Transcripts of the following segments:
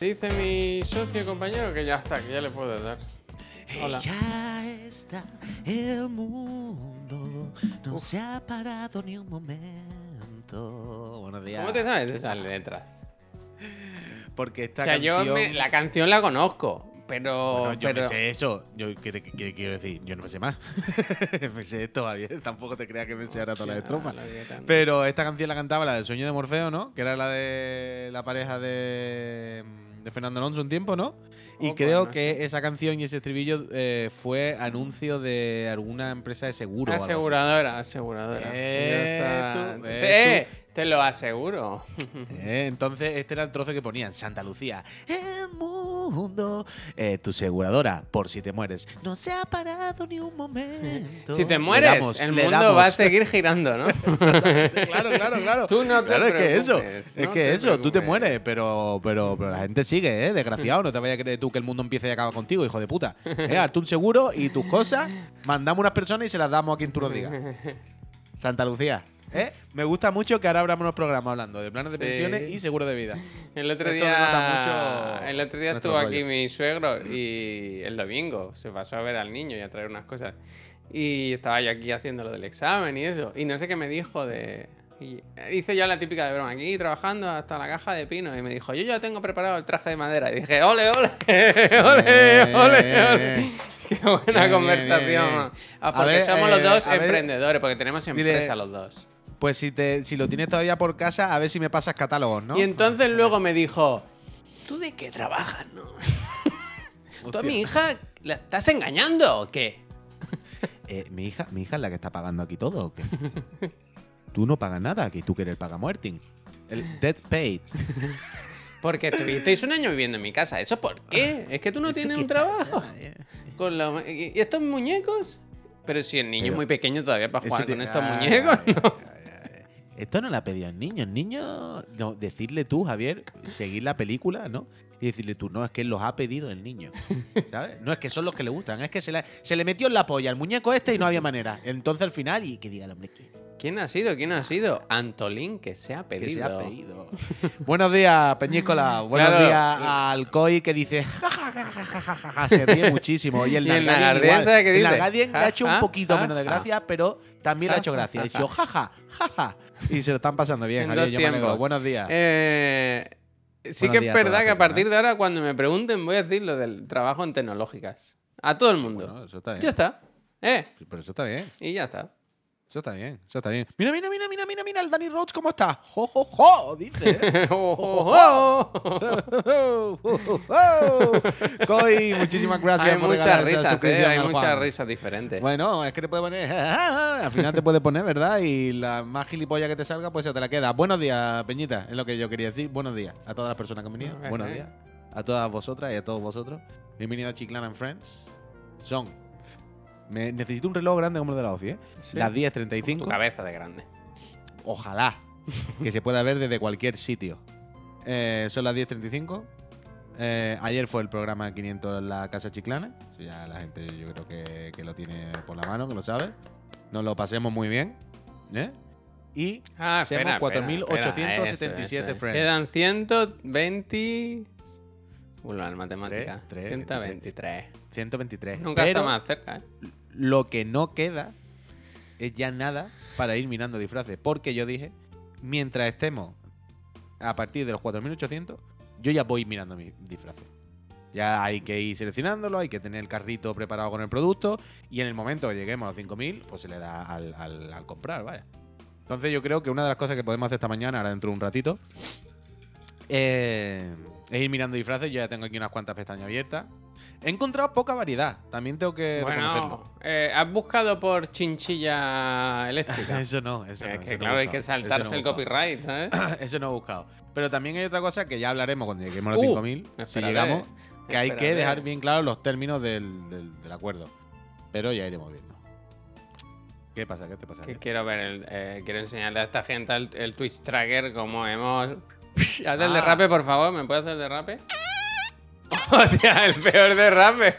Dice mi socio y compañero que ya está, que ya le puedo dar. Hola. Ya está el mundo, no Uf. se ha parado ni un momento. Buenos días. ¿Cómo te sabes esas letras? Porque esta O sea, yo canción... me- la canción la conozco, pero. Bueno, yo pero... me sé eso. Yo, ¿qué, te- qué quiero decir? Yo no me sé más. me sé esto, Javier. Tampoco te creas que me sé ahora todas las estrofas. La Pero esta canción la cantaba la del sueño de Morfeo, ¿no? Que era la de la pareja de, de Fernando Alonso un tiempo, ¿no? Y Oh, creo que esa canción y ese estribillo eh, fue anuncio de alguna empresa de seguro. Aseguradora, aseguradora. Eh, tú, te, eh, te lo aseguro. Eh, Entonces, este era el trozo que ponían. Santa Lucía. El mundo. Eh, tu aseguradora, por si te mueres. No se ha parado ni un momento. si te mueres, damos, el mundo damos. va a seguir girando, ¿no? claro, claro, claro. Tú no te Claro, es que eso, es que eso, tú te mueres, pero, pero, pero la gente sigue, ¿eh? Desgraciado, no te vayas a creer tú que el mundo empiece y acaba contigo, hijo de puta. Eh, hazte un seguro y tus cosas, mandamos unas personas y se las damos a quien tú nos digas. Santa Lucía, ¿eh? Me gusta mucho que ahora abramos unos programas hablando de planes de Sí. pensiones y seguro de vida. El otro Esto día, mucho el otro día estuvo aquí mi suegro y el domingo se pasó a ver al niño y a traer unas cosas. Y estaba yo aquí haciendo lo del examen y eso. Y no sé qué me dijo de... y hice yo la típica de broma, aquí trabajando hasta la caja de pino. Y me dijo, yo ya tengo preparado el traje de madera. Y dije, ole, ole, ole, ole, ole. Qué buena Bien, conversación. bien, bien. Ah, porque ver, somos los eh, dos a ver, emprendedores, porque tenemos dile- empresa los dos. Pues si, te, si lo tienes todavía por casa, a ver si me pasas catálogos, ¿no? Y entonces luego me dijo, ¿tú de qué trabajas, no? ¿Tú a mi hija la estás engañando o qué? Eh, mi hija, mi hija es la que está pagando aquí todo, ¿o qué? tú no pagas nada, que tú que eres el pagamuerting. El debt paid. Porque estuvisteis un año viviendo en mi casa. ¿Eso por qué? Es que tú no ¿Eso tienes un trabajo. eh? Con la- ¿Y estos muñecos? Pero si el niño es muy pequeño todavía para jugar te- con estos Ay, muñecos, ¿no? Esto no lo ha pedido el niño. El niño, no, decirle tú, Javier, seguir la película, ¿no? Y decirle tú, no, es que él los ha pedido el niño. ¿Sabes? No es que son los que le gustan, es que se le, se le metió en la polla el muñeco este y no había manera. Entonces al final, y que diga el hombre que, ¿Quién ha sido? ¿Quién ha sido? Antolín, que se ha pedido. Buenos días, Peñíscola. Buenos días a Alcoy, que dice. se ríe muchísimo. Y el Nagardian, ¿sabes qué dice? Le ha hecho un poquito menos de gracia, pero también le ha hecho gracia. Ha dicho, oh, jaja, jaja. Y se lo están pasando bien, Javier. Yo. Buenos días. Eh, sí que es verdad que a ¿eh? partir de ahora, cuando me pregunten, voy a decir lo del trabajo en tecnológicas. A todo el mundo. Ya está. ¿Eh? Pero eso está bien. Y ya está. Eso está bien. Eso está bien. Mira, mira, mira, mira, mira, mira el Danny Rhodes cómo está. Jo, jo, jo, dice. Oh, oh, oh. Koi, muchísimas gracias Hay por muchas risas, ¿eh? Hay muchas risas diferentes. Bueno, es que te puede poner. Al final te puede poner, ¿verdad? Y la más gilipollas que te salga, pues se te la queda. Buenos días, Peñita, es lo que yo quería decir. Buenos días a todas las personas que han venido. Buenos días a todas vosotras y a todos vosotros. Bienvenido a Chiclana and Friends. Son. Me, necesito un reloj grande como el de la OFI, ¿eh? Sí. Las Tu 10.35. cabeza de grande. Ojalá que se pueda ver desde cualquier sitio. Eh, son las 10.35. Eh, ayer fue el programa 500 en la Casa Chiclana. Eso ya la gente yo creo que, que lo tiene por la mano, que lo sabe. Nos lo pasemos muy bien. ¿eh? Y Ah, Seamos espera, espera, 4.877 espera, eso, eso. friends. Quedan 120... Uy, la matemática. Tres, tres, 123. 123. Nunca Pero está más cerca, ¿eh? lo que no queda es ya nada para ir mirando disfraces. Porque yo dije, mientras estemos a partir de los 4.800, yo ya voy mirando mis disfraces. Ya hay que ir seleccionándolo, hay que tener el carrito preparado con el producto y en el momento que lleguemos a los 5.000, pues se le da al, al- al comprar, vaya. Entonces yo creo que una de las cosas que podemos hacer esta mañana, ahora dentro de un ratito, eh, es ir mirando disfraces. Yo ya tengo aquí unas cuantas pestañas abiertas. He encontrado poca variedad, también tengo que reconocerlo. Bueno, eh, ¿has buscado por chinchilla eléctrica? Eso no, eso no. es eso que no he claro, hay que saltarse no el copyright, ¿sabes? Eso no he buscado. Pero también hay otra cosa que ya hablaremos cuando lleguemos a los Uh, 5.000, si llegamos, que hay que dejar bien claros los términos del, del- del acuerdo. Pero ya iremos viendo. ¿Qué pasa? ¿Qué te pasa? Que quiero ver, el- eh, quiero enseñarle a esta gente el, el Twitch Tracker como hemos... Haz el Ah. derrape, por favor, ¿me puedes hacer el derrape? Hostia, el peor derrape.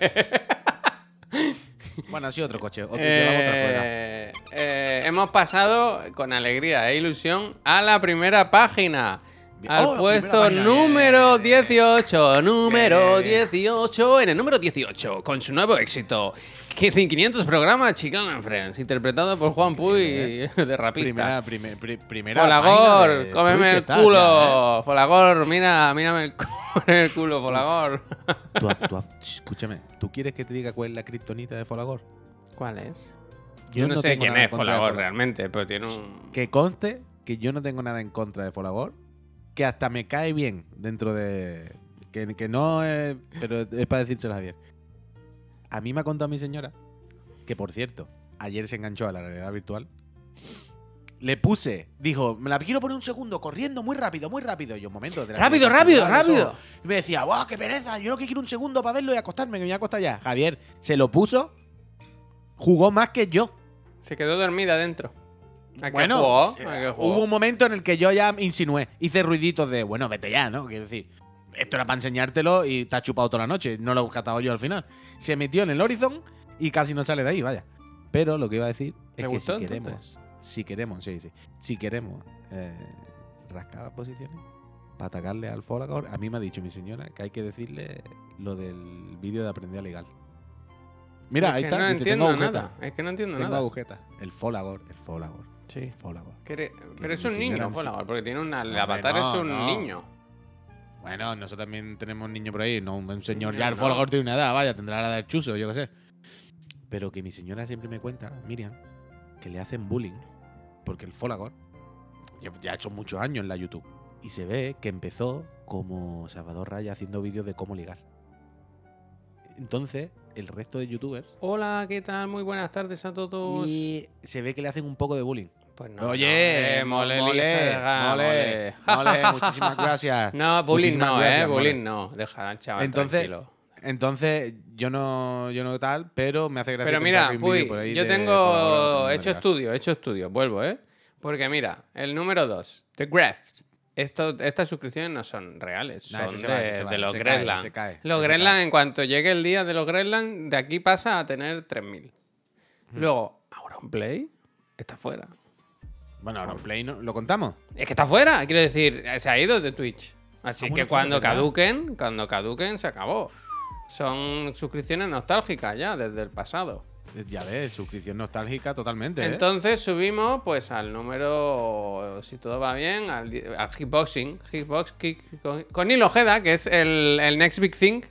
Bueno, sido otro coche. Otro otra. Eh, eh, hemos pasado con alegría e ilusión a la primera página. Al Oh, puesto número Bien. 18. Número Bien. 18. En el número 18, con su nuevo éxito. 500 programas Chicano and Friends, interpretado por Juan Puy de rapista. Primera, primer- pri- primera Folagor, cómeme el culo. Folagor, mira, mírame el culo, el culo, Folagor. ¿eh? Tú tú escúchame, ¿tú quieres que te diga cuál es la kriptonita de Folagor? ¿Cuál es? Yo Yo no, no sé quién es Folagor Folagor. realmente, pero tiene un. Que conste que yo no tengo nada en contra de Folagor, que hasta me cae bien dentro de. Que, que no es. Pero es para decírselo a Javier. A mí me ha contado mi señora, que por cierto, ayer se enganchó a la realidad virtual. Le puse, dijo, me la quiero poner un segundo, corriendo muy rápido, muy rápido. Y yo, un momento. de la ¡Rápido, realidad rápido, rápido! Y me decía, ¡guau, qué pereza! Yo lo que quiero un segundo para verlo y acostarme, que me voy a acostar ya. Javier, se lo puso, jugó más que yo. Se quedó dormida dentro. ¿A qué Bueno, jugó? sí, ¿A qué jugó? hubo un momento en el que yo ya insinué, hice ruiditos de, bueno, vete ya, ¿no? Quiero decir, esto era para enseñártelo y te has chupado toda la noche, no lo he catado yo al final. Se metió en el Horizon y casi no sale de ahí, vaya. Pero lo que iba a decir ¿Te es que si queremos, entonces? si queremos, sí, sí, si queremos eh, rascar posiciones para atacarle al Folagor, a mí me ha dicho mi señora que hay que decirle lo del vídeo de aprender legal. Mira, Es ahí está, No dice, entiendo tengo nada. Es que no entiendo Tengo nada. agujeta. El Folagor, el Folagor, Sí. Folagor. Pero es un niño, Folagor, porque tiene una. El avatar no, es un niño. Bueno, nosotros también tenemos un niño por ahí, no un señor. No, Ya el no. Folagor tiene una edad, vaya, tendrá la edad del chuso, yo qué sé. Pero que mi señora siempre me cuenta, Miriam, que le hacen bullying porque el Folagor ya ha hecho muchos años en la YouTube y se ve que empezó como Salvador Raya haciendo vídeos de cómo ligar. Entonces, el resto de youtubers Hola, ¿qué tal? Muy buenas tardes a todos. y se ve que le hacen un poco de bullying. Pues no. Oye, no, eh, mole, mole, mole, mole. mole, muchísimas gracias. No, bullying Muchísimas no, gracias, eh. Bullying no. Deja al chaval Entonces, tranquilo. Entonces, yo no, yo no tal, pero me hace gracia. Pero mira, por ahí yo de tengo hecho aprendiendo estudio, he hecho estudio, vuelvo, ¿eh? Porque mira, el número 2, The Graft. Esto, estas suscripciones no son reales, Nah, son de, va, ese se va, de los cae, los cae. en cuanto llegue el día de los Gresland, de aquí pasa a tener 3.000. Luego, Auronplay está fuera. Bueno, ahora Play no, ¿lo contamos? Es que está fuera, quiero decir, se ha ido de Twitch. Así Ah, que cuando caduquen, cuando caduquen, se acabó. Son suscripciones nostálgicas ya, desde el pasado. Eh, Ya ves, suscripción nostálgica totalmente. ¿eh? Entonces subimos pues al número, si todo va bien, al, Hitboxing. Hitbox kick- con, con Ojeda, que es el, el Next Big Thing.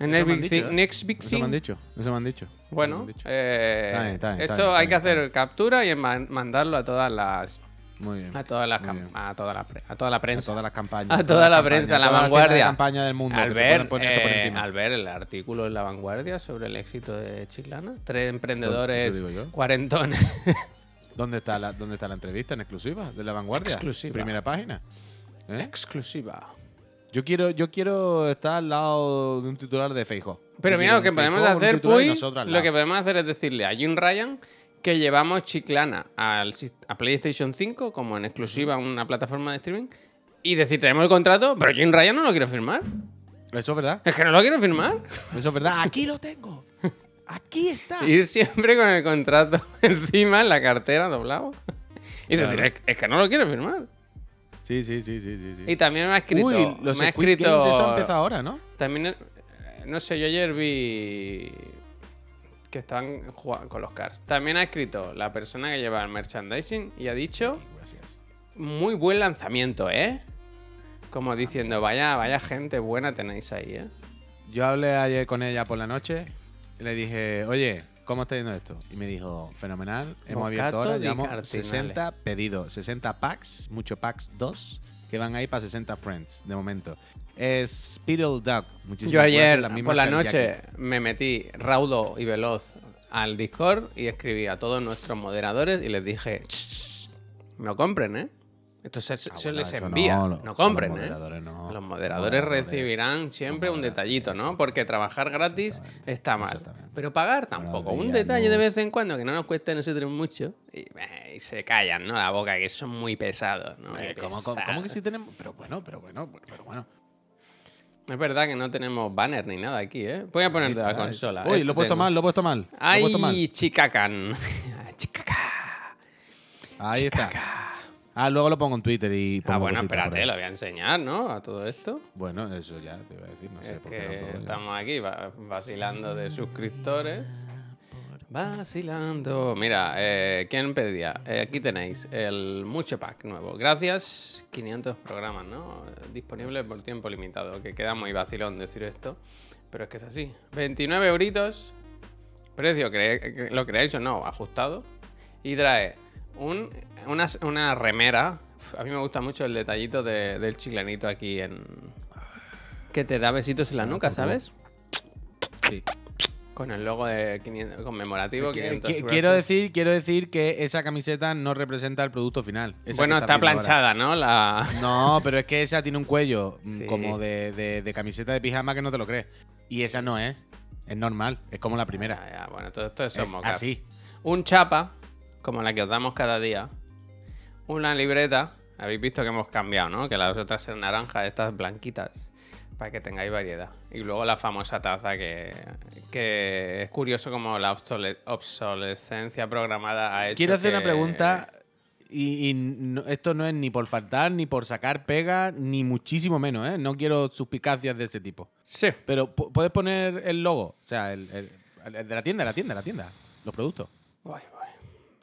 El Eso next big, dicho, thing, ¿eh? next big Eso me han Thing. dicho, eso me han dicho. Bueno, eh, Está bien, está bien, está esto bien, hay que hacer captura y man- mandarlo a todas las Muy bien. a todas las Muy cam- bien. a toda la a toda la A prensa. todas las campañas. A toda la prensa, la vanguardia. campaña del mundo. Al ver, eh, al ver el artículo en La Vanguardia sobre el éxito de Chiclana, tres emprendedores cuarentones. ¿Dónde, está la, ¿Dónde está la entrevista en exclusiva de la vanguardia? Exclusiva. Primera página. ¿Eh? Exclusiva. Yo quiero, yo quiero estar al lado de un titular de Feijo. Pero mira, lo que podemos hacer, Puy, lo que podemos hacer es decirle a Jim Ryan que llevamos Chiclana al, a PlayStation 5 como en exclusiva a una plataforma de streaming y decir, tenemos el contrato, pero Jim Ryan no lo quiere firmar. Eso es verdad. Es que no lo quiere firmar. Eso es verdad. Aquí lo tengo. Aquí está. Ir siempre con el contrato encima en la cartera doblado. Y decir, es, es que no lo quiere firmar. Sí, sí, sí, sí, sí. Y también me ha escrito. Uy, los me ha escrito. Eso empieza ahora, ¿no? También, eh, no sé, yo ayer vi que estaban jugando con los cars. También ha escrito la persona que lleva el merchandising y ha dicho, Gracias. muy buen lanzamiento, ¿eh? Como diciendo, vaya, vaya gente buena tenéis ahí, ¿eh? Yo hablé ayer con ella por la noche y le dije, oye, ¿cómo está yendo esto? Y me dijo, fenomenal, hemos abierto ahora, llevamos cardinale. 60 pedidos, 60 packs, muchos packs 2, que van ahí para 60 friends, de momento. Es Speedle Duck. Muchísimas Yo ayer, por la noche, me metí raudo y veloz al Discord y escribí a todos nuestros moderadores y les dije, "Shh, no compren, ¿eh? Esto se, se Ah, bueno, les envía. No, lo- compren, los ¿eh? moderadores no. Los moderadores recibirán siempre un detallito, ¿no? Porque trabajar gratis está mal. Pero pagar tampoco. Un detalle de vez en cuando que no nos cueste a nosotros mucho. Y, eh, y se callan, ¿no? La boca, que son muy pesados, ¿no? Eh, ¿cómo, que sí tenemos? Pero bueno, pero bueno, pero bueno. Es verdad que no tenemos banner ni nada aquí, ¿eh? Voy a ponerte la Ahí está. consola. Uy, Este lo he puesto tengo. mal, lo he puesto mal. ¡Ay, chicacan! Chicaca. Ahí está. Ah, luego lo pongo en Twitter y pongo Ah, bueno, espérate, lo voy a enseñar, ¿no? A todo esto. Bueno, eso ya te iba a decir, no sé. es por qué que estamos aquí va- vacilando de suscriptores. Vacilando. Mira, eh, ¿quién pedía? Eh, aquí tenéis el Mucho Pack nuevo. Gracias, 500 programas, ¿no? Disponibles por tiempo limitado. Que queda muy vacilón decir esto. Pero es que es así. 29 euritos. Precio, cre- lo creáis o no, ajustado. Y trae un, una, una remera. A mí me gusta mucho el detallito de- del chiclanito aquí en... Que te da besitos en la nuca, ¿sabes? Sí. Con el logo de 500 conmemorativo. Que- 500 que- quiero versus. decir, quiero decir que esa camiseta no representa el producto final. Bueno, está ahora. planchada, ¿no? La... No, pero es que esa tiene un cuello mm, Sí. como de, de- de camiseta de pijama que no te lo crees. Y esa no es. Es normal. Es como la primera. Ya, bueno, todo esto es Es así. Un chapa, como la que os damos cada día. Una libreta. Habéis visto que hemos cambiado, ¿no? Que las otras eran naranjas, estas blanquitas. Para que tengáis variedad. Y luego la famosa taza que, que es curioso como la obsole- obsolescencia programada ha hecho. Quiero hacer una pregunta. Y, y no- esto no es ni por faltar, ni por sacar pega, ni muchísimo menos, ¿eh? No quiero suspicacias de ese tipo. Sí. Pero pu- puedes poner el logo, o sea, el, el- el de la tienda, la tienda, la tienda, los productos.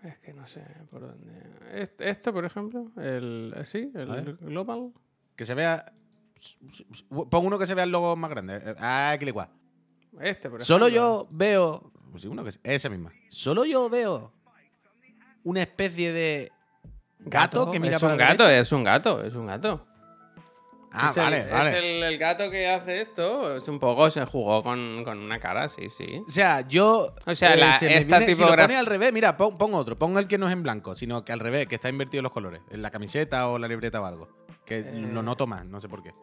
Es que no sé por dónde. Este, este, por ejemplo, el. Sí, A ver. el Global. Que se vea. Pon uno que se vea el logo más grande. Eh, Ah, que le igual. Este, por ejemplo. Solo yo veo. Pues sí, uno que es esa misma. Solo yo veo una especie de gato, que mira es para un gato, derecha. es un gato, es un gato. Ah, es el, vale, es vale. el, el gato que hace esto. Es un poco, se jugó con, con una cara, sí, sí. O sea, yo. eh, O sea, la- se me esta viene- Si lo pone al revés, mira, pon, pon otro. Pon el que no es en blanco, sino que al revés, que está invertido los colores. En la camiseta o la libreta o algo. Que Eh. lo noto más, no sé por qué.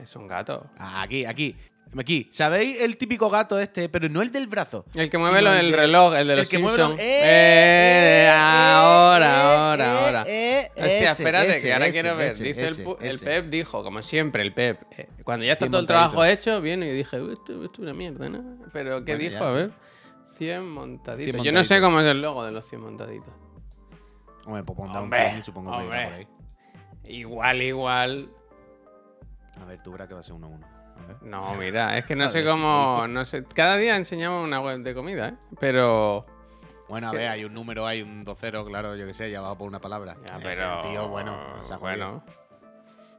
Es un gato. Ah, Aquí, aquí. Aquí. ¿Sabéis el típico gato este? Pero no el del brazo. El que mueve el de- reloj, el de los el que mueve los-. ¡Eh, Eh, eh, ahora, ahora, ahora. Hostia, espérate, ese, que ahora ese, quiero ver. ese, dice el, el. Pep dijo, como siempre, el Pep. cuando ya está todo el trabajo hecho, viene y dije, "Uy, esto, esto es una mierda, ¿no? Pero ¿qué Bueno, dijo? A ver. 100 montaditos. Yo no sé cómo es el logo de los 100 montaditos. Hombre, pues pondrá un y supongo que por ahí. Igual, igual. A ver, tú verás que va a ser 1-1. A ver. No, mira, es que no A sé ver, cómo. No sé. Cada día enseñamos una web de comida, ¿eh? Pero. Bueno, a ¿Qué? ver, hay un número, hay un 2-0, claro, yo que sé, ya abajo por una palabra. Ya, Ese pero. tío, bueno, se ha bueno.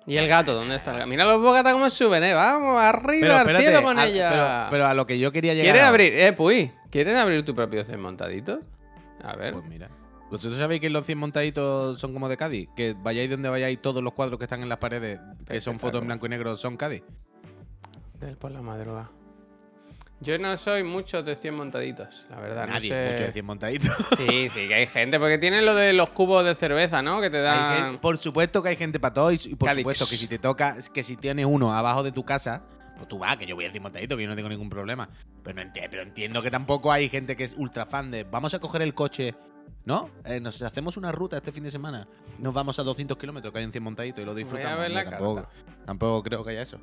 ¿Y el gato? ¿Dónde está el gato? Mira los bocatas cómo suben, ¿eh? Vamos, arriba Pero al cielo con a- ella. Pero, pero a lo que yo quería llegar. ¿Quieres abrir? Eh, Puy, ¿quieres abrir tu propio 100 montaditos? A ver. Pues mira. ¿Vosotros sabéis que los 100 montaditos son como de Cádiz? Que vayáis donde vayáis, todos los cuadros que están en las paredes, que son fotos en blanco y negro, son Cádiz. Del por la madruga. Yo no soy mucho de 100 montaditos, la verdad. Nadie, no sé. mucho de 100 montaditos. Sí, sí, que hay gente, porque tienen lo de los cubos de cerveza, ¿no? Que te dan. gente- por supuesto que hay gente para todo y, y por supuesto que si te toca, que si tienes uno abajo de tu casa, pues tú vas, que yo voy a decir montadito, que yo no tengo ningún problema. Pero, no enti- pero entiendo que tampoco hay gente que es ultra fan de, vamos a coger el coche, ¿no? Eh, nos hacemos una ruta este fin de semana, nos vamos a 200 kilómetros, que hay un 100 montadito y lo disfrutamos. Yo tampoco, tampoco creo que haya eso.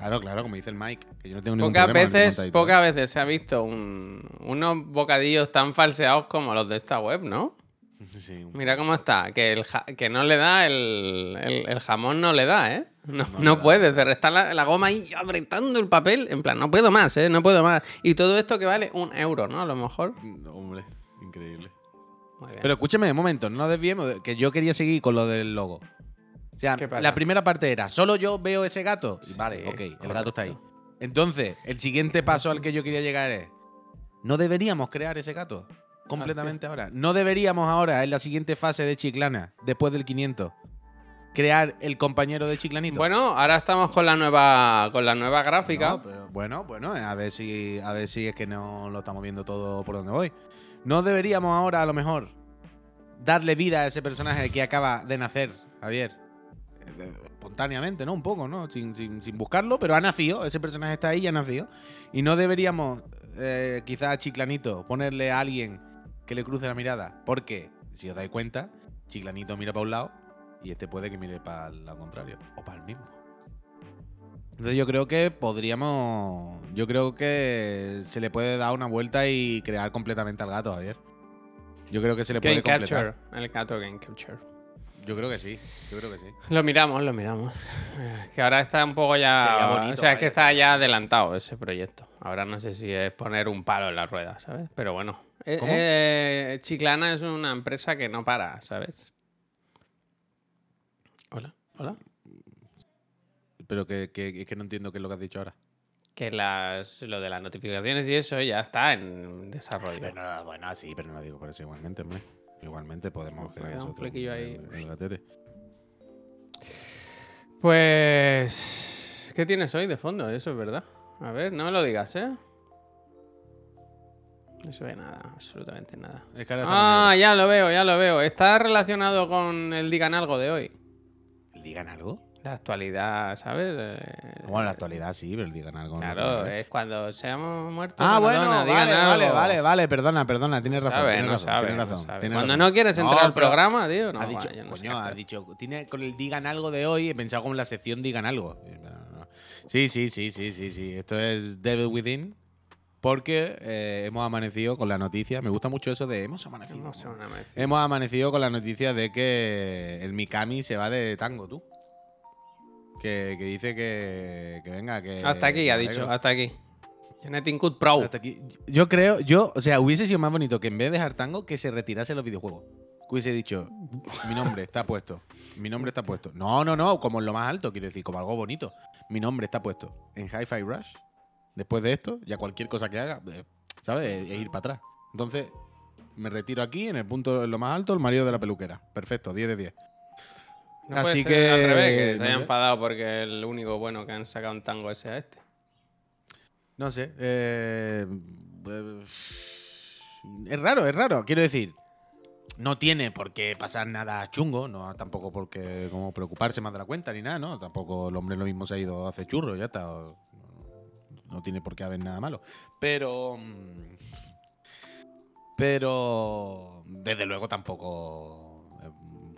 Claro, claro, como dice el Mike, que yo no tengo ningún Pocas problema veces, pocas veces se ha visto un- unos bocadillos tan falseados como los de esta web, ¿no? Sí, Mira cómo está, que, el ja- que no le da el, el- el jamón, no le da, ¿eh? No, No no da. puede, está la, la goma ahí apretando el papel, en plan, no puedo más, ¿eh? No puedo más. Y todo esto que vale un euro, ¿no? A lo mejor. No, hombre, increíble. Muy bien. Pero escúcheme, un momento, no desviemos, de- que yo quería seguir con lo del logo. O sea, la primera parte era, ¿solo yo veo ese gato? Sí, vale, ok, el gato está ahí. Entonces, el siguiente paso al que yo quería llegar es, ¿no deberíamos crear ese gato? Completamente ahora. ¿No deberíamos ahora, en la siguiente fase de Chiclana, después del 500, crear el compañero de Chiclanito? Bueno, ahora estamos con la nueva, con la nueva gráfica. No, pero bueno, bueno, a ver si a ver si es que no lo estamos viendo todo por donde voy. No deberíamos ahora a lo mejor darle vida a ese personaje que acaba de nacer, Javier. Espontáneamente, ¿no? Un poco, ¿no? Sin, sin- sin buscarlo, pero ha nacido. Ese personaje está ahí y ha nacido. Y no deberíamos, eh, quizás a Chiclanito, ponerle a alguien que le cruce la mirada. Porque, si os dais cuenta, Chiclanito mira para un lado y este puede que mire para el lado contrario. O para el mismo. Entonces yo creo que podríamos. Yo creo que se le puede dar una vuelta y crear completamente al gato, Javier. Yo creo que se le puede Game completar. Capture. El gato Game Capture. Yo creo que sí. Yo creo que sí. Lo miramos, lo miramos. Eh, Que ahora está un poco ya. Bonito, o sea, es que está ya adelantado ese proyecto. Ahora no sé si es poner un palo en la rueda, ¿sabes? Pero bueno. Eh, ¿Cómo? eh, Chiclana es una empresa que no para, ¿sabes? Hola, hola. Pero que, que, es que no entiendo qué es lo que has dicho ahora. Que las, lo de las notificaciones y eso ya está en desarrollo. Pero no, bueno, sí, pero no lo digo por eso igualmente, hombre. Igualmente podemos crear un flequillo ahí. el- el. Pues. ¿Qué tienes hoy de fondo? Eso es verdad. A ver, no me lo digas, ¿eh? No se ve nada, absolutamente nada. Es que Ah, ya lo veo, ya lo veo. Está relacionado con el Digan Algo de hoy. en- ¿Digan algo? La actualidad, ¿sabes? Eh, Bueno, en la actualidad sí, pero digan algo. Claro, es cuando seamos muertos. Ah, bueno, Madonna, vale, vale, algo. vale, vale, perdona, perdona, tienes razón. Sabe, tienes no razón, sabe, tienes no razón, sabe. tienes Cuando razón. no quieres entrar al programa, tío, no, ha dicho, no coño, ha dicho, tiene con el digan algo de hoy, he pensado como en la sección digan algo. Sí, sí, sí, sí, sí, sí. Esto es Devil Within. Porque eh, hemos amanecido con la noticia. Me gusta mucho eso de hemos amanecido. Una vez. Hemos amanecido con la noticia de que el Mikami se va de tango, tú. Que, que dice que, que venga, que. Hasta aquí, ha dicho, hasta aquí. Genetic Cut Pro. Hasta aquí. Yo creo, yo, o sea, hubiese sido más bonito que en vez de dejar tango, que se retirase los videojuegos. Que hubiese dicho, mi nombre está puesto. Mi nombre está puesto. No, no, no, como en lo más alto, quiero decir, como algo bonito. Mi nombre está puesto en Hi-Fi Rush. Después de esto, ya cualquier cosa que haga, eh, ¿sabes? Es ir para atrás. Entonces, me retiro aquí, en el punto, en lo más alto, el marido de la peluquera. Perfecto, 10 de 10. No Así puede ser que, al revés, que se haya enfadado porque el único bueno que han sacado un tango ese a este. No sé. eh, eh, es raro, es raro. Quiero decir, no tiene por qué pasar nada chungo, no tampoco porque como preocuparse más de la cuenta ni nada, ¿no? Tampoco el hombre lo mismo se ha ido a hacer churro, ya está. No tiene por qué haber nada malo. Pero. mm, Pero. Desde luego tampoco.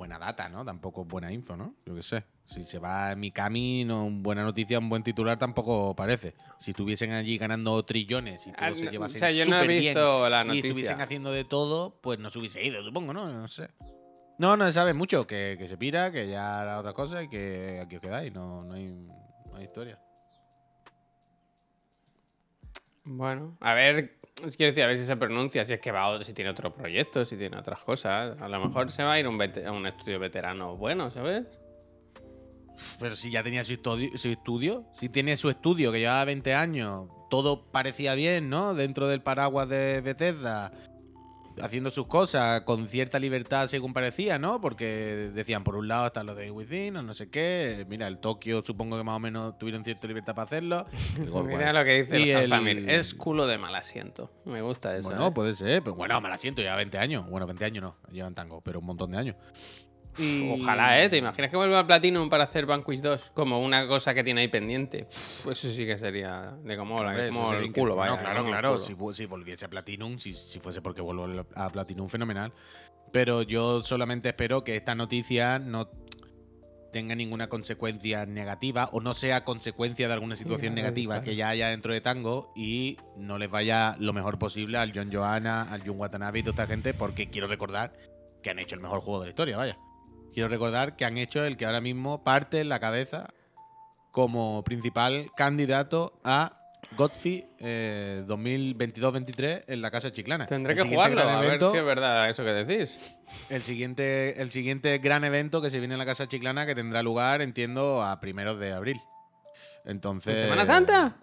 Buena data, ¿no? Tampoco es buena info, ¿no? Yo qué sé. Si se va mi camino, buena noticia, un buen titular tampoco parece. Si estuviesen allí ganando trillones y Ah, todo se no, llevasen o sea, yo no he bien y estuviesen haciendo de todo, pues no se hubiese ido, supongo, ¿no? No sé. No, no se sabe mucho, que, que se pira, que ya hará otra cosa y que aquí os quedáis, no, no, hay, no hay historia. Bueno, a ver, quiero decir, a ver si se pronuncia, si es que va otro, si tiene otro proyecto, si tiene otras cosas. A lo mejor se va a ir a un estudio veterano bueno, ¿sabes? Pero si ya tenía su su estudio, si tiene su estudio que llevaba 20 años, todo parecía bien, ¿no? Dentro del paraguas de Bethesda, haciendo sus cosas con cierta libertad según parecía, ¿no? Porque decían, por un lado está lo de Within o no sé qué. Mira, el Tokio supongo que más o menos tuvieron cierta libertad para hacerlo. Mira lo que dice Y el, el- Es culo de mal asiento. Me gusta eso. Bueno, ¿eh? puede ser, pero bueno, me la siento, lleva 20 años. Bueno, 20 años no, llevan tango, pero un montón de años. Y- Ojalá, ¿eh? ¿Te imaginas que vuelva a Platinum para hacer Vanquish 2? Como una cosa que tiene ahí pendiente. Uf, eso sí que sería de como, la- Hombre, como el culo, vaya. No, claro, claro. Si, volviese a Platinum, si, si fuese porque vuelvo a Platinum, fenomenal. Pero yo solamente espero que esta noticia no tenga ninguna consecuencia negativa o no sea consecuencia de alguna situación negativa claro. que ya haya dentro de Tango y no les vaya lo mejor posible al John Johanna, al Jun Watanabe y toda esta gente, porque quiero recordar que han hecho el mejor juego de la historia, vaya. Quiero recordar que han hecho el que ahora mismo parte en la cabeza como principal candidato a Godfrey eh, 2022-23 en la Casa Chiclana. Tendré El que jugarlo, a ver si es verdad eso que decís. el siguiente, el siguiente gran evento que se viene en la Casa Chiclana que tendrá lugar, entiendo, a primeros de abril. Entonces. ¿En Semana Santa?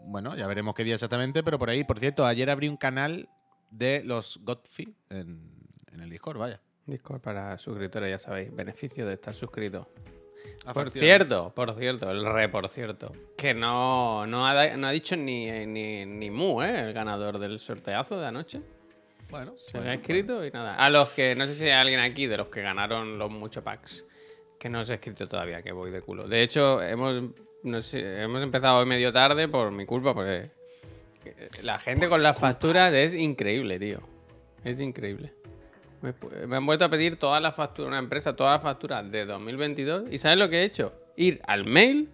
Bueno, ya veremos qué día exactamente, pero por ahí, por cierto, ayer abrí un canal de los Godfrey en, en el Discord, vaya. Discord para suscriptores, ya sabéis. Beneficio de estar suscrito. Por Afacciones. cierto, por cierto, el re, por cierto. Que no, no, ha, no ha dicho ni, ni, ni mu, ¿eh? El ganador del sorteazo de anoche. Bueno, Se bueno, ha escrito y nada. A los que, no sé si hay alguien aquí de los que ganaron los mucho packs, que no se ha escrito todavía, que voy de culo. De hecho, hemos, no sé, hemos empezado hoy medio tarde por mi culpa, porque la gente con las facturas es increíble, tío. Es increíble. Me, me han vuelto a pedir todas las facturas, una empresa, todas las facturas de 2022. ¿Y sabes lo que he hecho? Ir al mail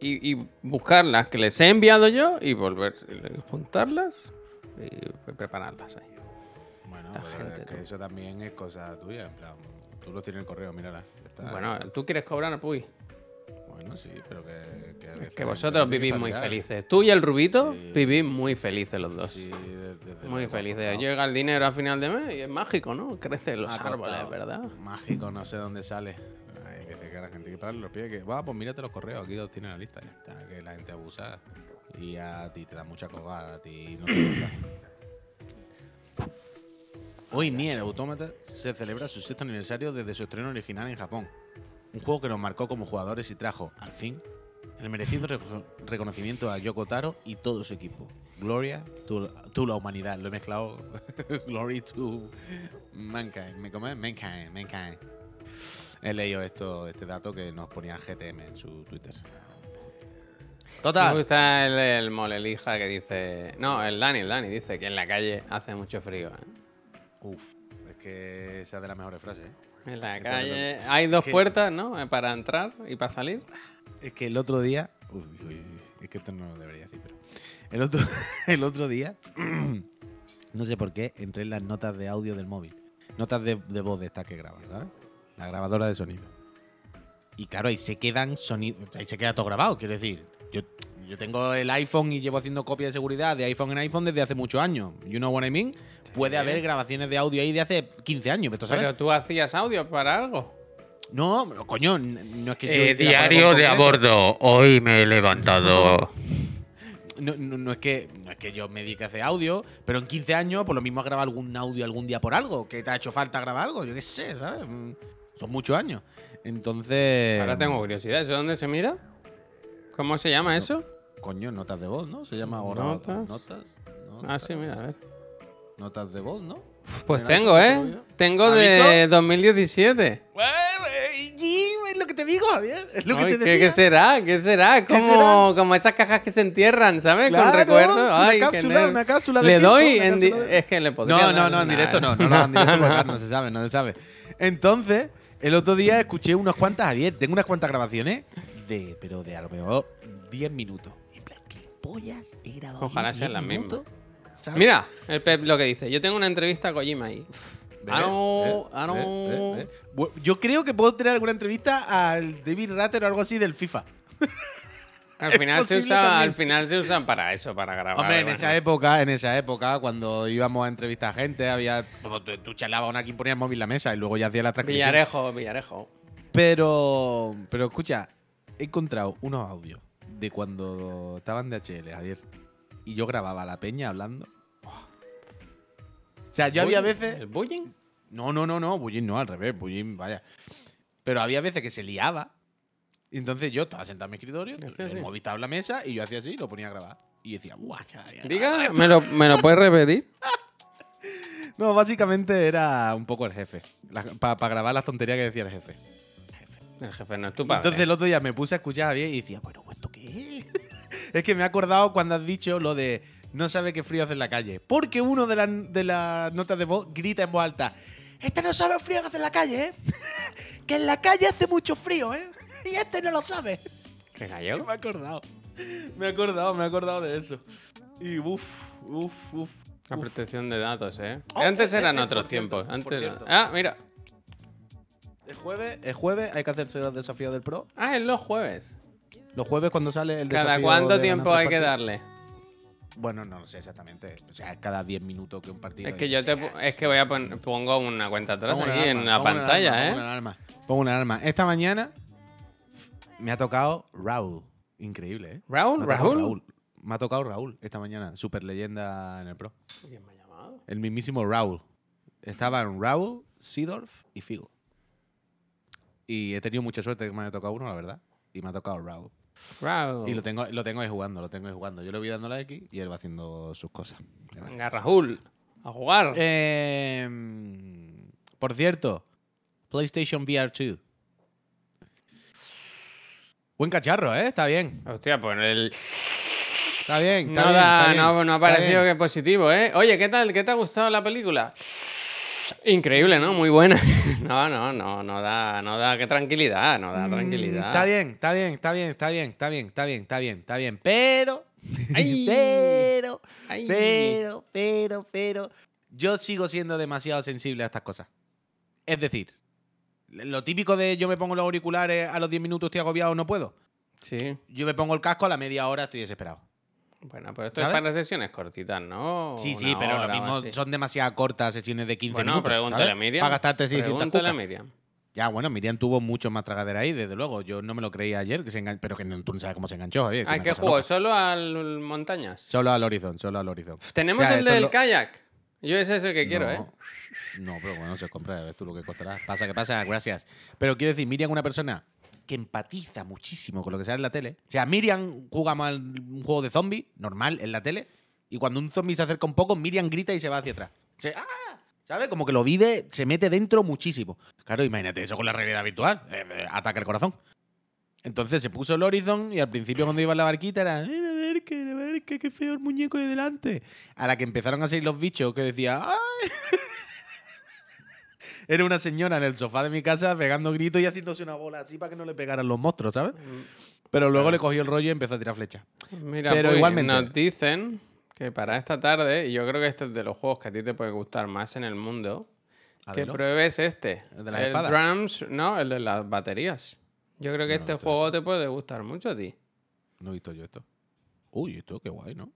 y, y buscar las que les he enviado yo y volver, juntarlas y prepararlas ahí. Bueno, pero es que eso también es cosa tuya. En plan, tú lo tienes en el correo, mírala. Está- Bueno, ¿tú quieres cobrar, Puy? Bueno, sí, pero que. Que, Es que vosotros vivís muy felices. Tú y el Rubito Sí, vivís muy felices los dos. Sí, de- desde Muy felices. Llega el dinero a final de mes y es mágico, ¿no? Crecen los Ha árboles, costado. ¿verdad? Mágico, no sé dónde sale. Ay, que se queda la gente que parar los pies. Que, va, pues mírate los correos, aquí los tienes en la lista. Ya está, que la gente abusa. Y a ti te da mucha cobada, a ti no te gusta. Hoy Nier Automata se celebra su sexto aniversario desde su estreno original en Japón. Un juego que nos marcó como jugadores y trajo, al fin, el merecido reco- reconocimiento a Yoko Taro y todo su equipo. Gloria to, to la humanidad. Lo he mezclado. Glory to mankind. ¿Me come? Mankind, mankind. He leído esto, este dato que nos ponía GTM en su Twitter. Me Total. gusta el, el molelija que dice. No, el Dani, el Dani dice que en la calle hace mucho frío. ¿eh? Uf, es que esa es de las mejores frases. ¿eh? En la Esa calle hay dos puertas, ¿no? Eh, Para entrar y para salir. Es que el otro día. Uy, uy, uy, es que esto no lo debería decir, pero. El otro, el otro día. no sé por qué, entré en las notas de audio del móvil. Notas de, de voz de estas que graban, ¿sabes? La grabadora de sonido. Y claro, ahí se quedan sonidos. Ahí se queda todo grabado, quiero decir. Yo, yo tengo el iPhone y llevo haciendo copia de seguridad de iPhone en iPhone desde hace muchos años. You know what I mean? Puede haber grabaciones de audio ahí de hace 15 años, ¿ves tú sabes? Pero tú hacías audio para algo. No, coño, no es que yo Eh, diario de a bordo. Hoy me he levantado. No, no- no es que, no es que yo me dedique a hacer audio, pero en 15 años, por lo mismo has grabado algún audio algún día por algo, que te ha hecho falta grabar algo, yo qué sé, ¿sabes? Mm, Son muchos años. Entonces. Ahora tengo curiosidad. ¿Eso dónde se mira? ¿Cómo se llama eso? Coño, notas de voz, ¿no? Se llama ahora. Notas. Notas. Ah, sí, mira, a ver. Notas de voz, ¿no? Pues tengo, ¿eh? Tengo ¿Has de visto? 2017. Es lo que te digo, Javier. Es lo que Ay, te ¿qué, será? ¿Qué será? Como, será? como esas cajas que se entierran, ¿sabes? Con Claro, recuerdos. una Ay, qué cápsula, nerd. una cápsula de Le tiempo, doy una en de- Es que le podría No, no, no, en una- directo no. No hagan en directo porque, no se sabe, no se sabe. Entonces, el otro día escuché unas cuantas, Javier, tengo unas cuantas grabaciones de, pero de a lo mejor 10 minutos. En plan, ¿qué pollas he grabado? Ojalá yo sean 10 las mismas. minutos? ¿Sabes? Mira, el Pep lo que dice. Yo tengo una entrevista a Kojima ahí. Ve, Ah, ve, ah, ve, Yo creo que puedo tener alguna entrevista al David Ratter o algo así del FIFA. Al final, se usa, al final se usan para eso, para grabar. Hombre, en bueno. esa época, en esa época, cuando íbamos a entrevistar a gente, había. Tú, tú charlabas con alguien, ponías el móvil en la mesa y luego ya hacía la transcripción. Villarejo, Villarejo. Pero. Pero escucha, he encontrado unos audios de cuando estaban de HL, Javier. Y yo grababa a la peña hablando. O sea, yo había Bullying, veces. ¿El bullying? No, no, no, no, Bullín no, al revés, Bullín, vaya. Pero había veces que se liaba. Y entonces yo estaba sentado en mi escritorio, el móvil estaba en la mesa y yo hacía así y lo ponía a grabar. Y decía, ¡buah, chaval, ya Diga, ¿me lo, ¿me lo puedes repetir? No, básicamente era un poco el jefe. Para grabar las tonterías que decía el jefe. El jefe no es tu padre. Entonces el otro día me puse a escuchar a bien y decía, bueno, ¿esto qué es? es que me he acordado cuando has dicho lo de no sabe qué frío hace en la calle. Porque uno de, las de las notas de voz grita en voz alta, este no sabe el frío que hace en la calle, ¿eh? que en la calle hace mucho frío, ¿eh? Y este no lo sabe. ¿Qué gallego? Me he acordado. Me he acordado, me he acordado de eso. Y uff, uff, uff. La protección de datos, ¿eh? Oh, Antes eh, eran eh, otros por cierto, tiempos. Antes era-. Ah, mira. El jueves, el jueves hay que hacerse los desafíos del Pro. Ah, es los jueves. Los jueves cuando sale el desafío ¿Cada cuánto de tiempo hay que darle? Bueno, no lo sé exactamente. O sea, cada 10 minutos que un partido. Es que yo te es que voy a poner pongo una cuenta atrás Pongo una aquí alarma, en la una pantalla, alarma, ¿eh? Pongo una alarma. Pongo una alarma. Esta mañana me ha tocado Raúl. Increíble, ¿eh? Raúl, tocado Raúl. Me ha tocado Raúl esta mañana. Super leyenda en el Pro. ¿Quién me ha llamado? El mismísimo Raúl. Estaban Raúl, Seedorf y Figo. Y he tenido mucha suerte que me haya tocado uno, la verdad. Y me ha tocado Raúl. Raúl. Y lo tengo, lo tengo ahí jugando, lo tengo ahí jugando. Yo le voy dando la X y él va haciendo sus cosas. Venga, Raúl. A jugar. Eh, por cierto, PlayStation VR 2. Buen cacharro, ¿eh? Está bien. Hostia, pues el. Está bien. Está No, bien, da- está bien, no, no ha parecido que positivo, ¿eh? Oye, ¿qué tal? ¿Qué te ha gustado la película? Increíble, ¿no? Muy buena. No, no, no, no da, no da, qué tranquilidad, no da Mm, tranquilidad. Está bien, está bien, está bien, está bien, está bien, está bien, está bien, está bien. Pero, Ay. pero, Ay. pero, pero, pero, Yo sigo siendo demasiado sensible a estas cosas. Es decir, lo típico de yo me pongo los auriculares, a los 10 minutos estoy agobiado, no puedo. Sí. Yo me pongo el casco, a la media hora estoy desesperado. Bueno, pero esto ¿Sabes? es para sesiones cortitas, ¿no? sí, sí, Una pero lo hora mismo así. son demasiado cortas sesiones de 15 Bueno, minutos. pregúntale ¿sabes? a Miriam. Para gastarte 600 Pregúntale a. Miriam. Ya, bueno, Miriam tuvo mucho más tragadera ahí, desde luego. Yo no me lo creía ayer, que se engan- pero que no, tú no sabes cómo se enganchó. Javier, ¿A qué loca. ¿Solo al montañas? Solo al horizon, solo al horizon. Tenemos O sea, el del lo- kayak. Yo ese es el que quiero, no, ¿eh? No, pero bueno, se compra, ves tú lo que costará. Pasa que pasa, gracias. Pero quiero decir, Miriam una persona empatiza muchísimo con lo que sale en la tele. O sea, Miriam juega mal un juego de zombie, normal, en la tele, y cuando un zombie se acerca un poco, Miriam grita y se va hacia atrás. Se- ¡Ah! ¿Sabes? Como que lo vive, se mete dentro muchísimo. Claro, imagínate eso con la realidad virtual. eh, eh, ataca el corazón. Entonces se puso el Horizon y al principio cuando iba en la barquita era, "Ven a ver que, a ver que, qué feo el muñeco de delante. A la que empezaron a salir los bichos que decía, ¡ay! Era una señora en el sofá de mi casa pegando gritos y haciéndose una bola así para que no le pegaran los monstruos, ¿sabes? Pero luego le cogió el rollo y empezó a tirar flechas. Mira, Pero pues, igualmente- nos dicen que para esta tarde, y yo creo que este es de los juegos que a ti te puede gustar más en el mundo, que pruebes este. ¿El de las el espadas? drums, no, el de las baterías. Yo creo que No, este juego te puede gustar mucho a ti. No he visto yo esto. Uy, esto qué guay, ¿no?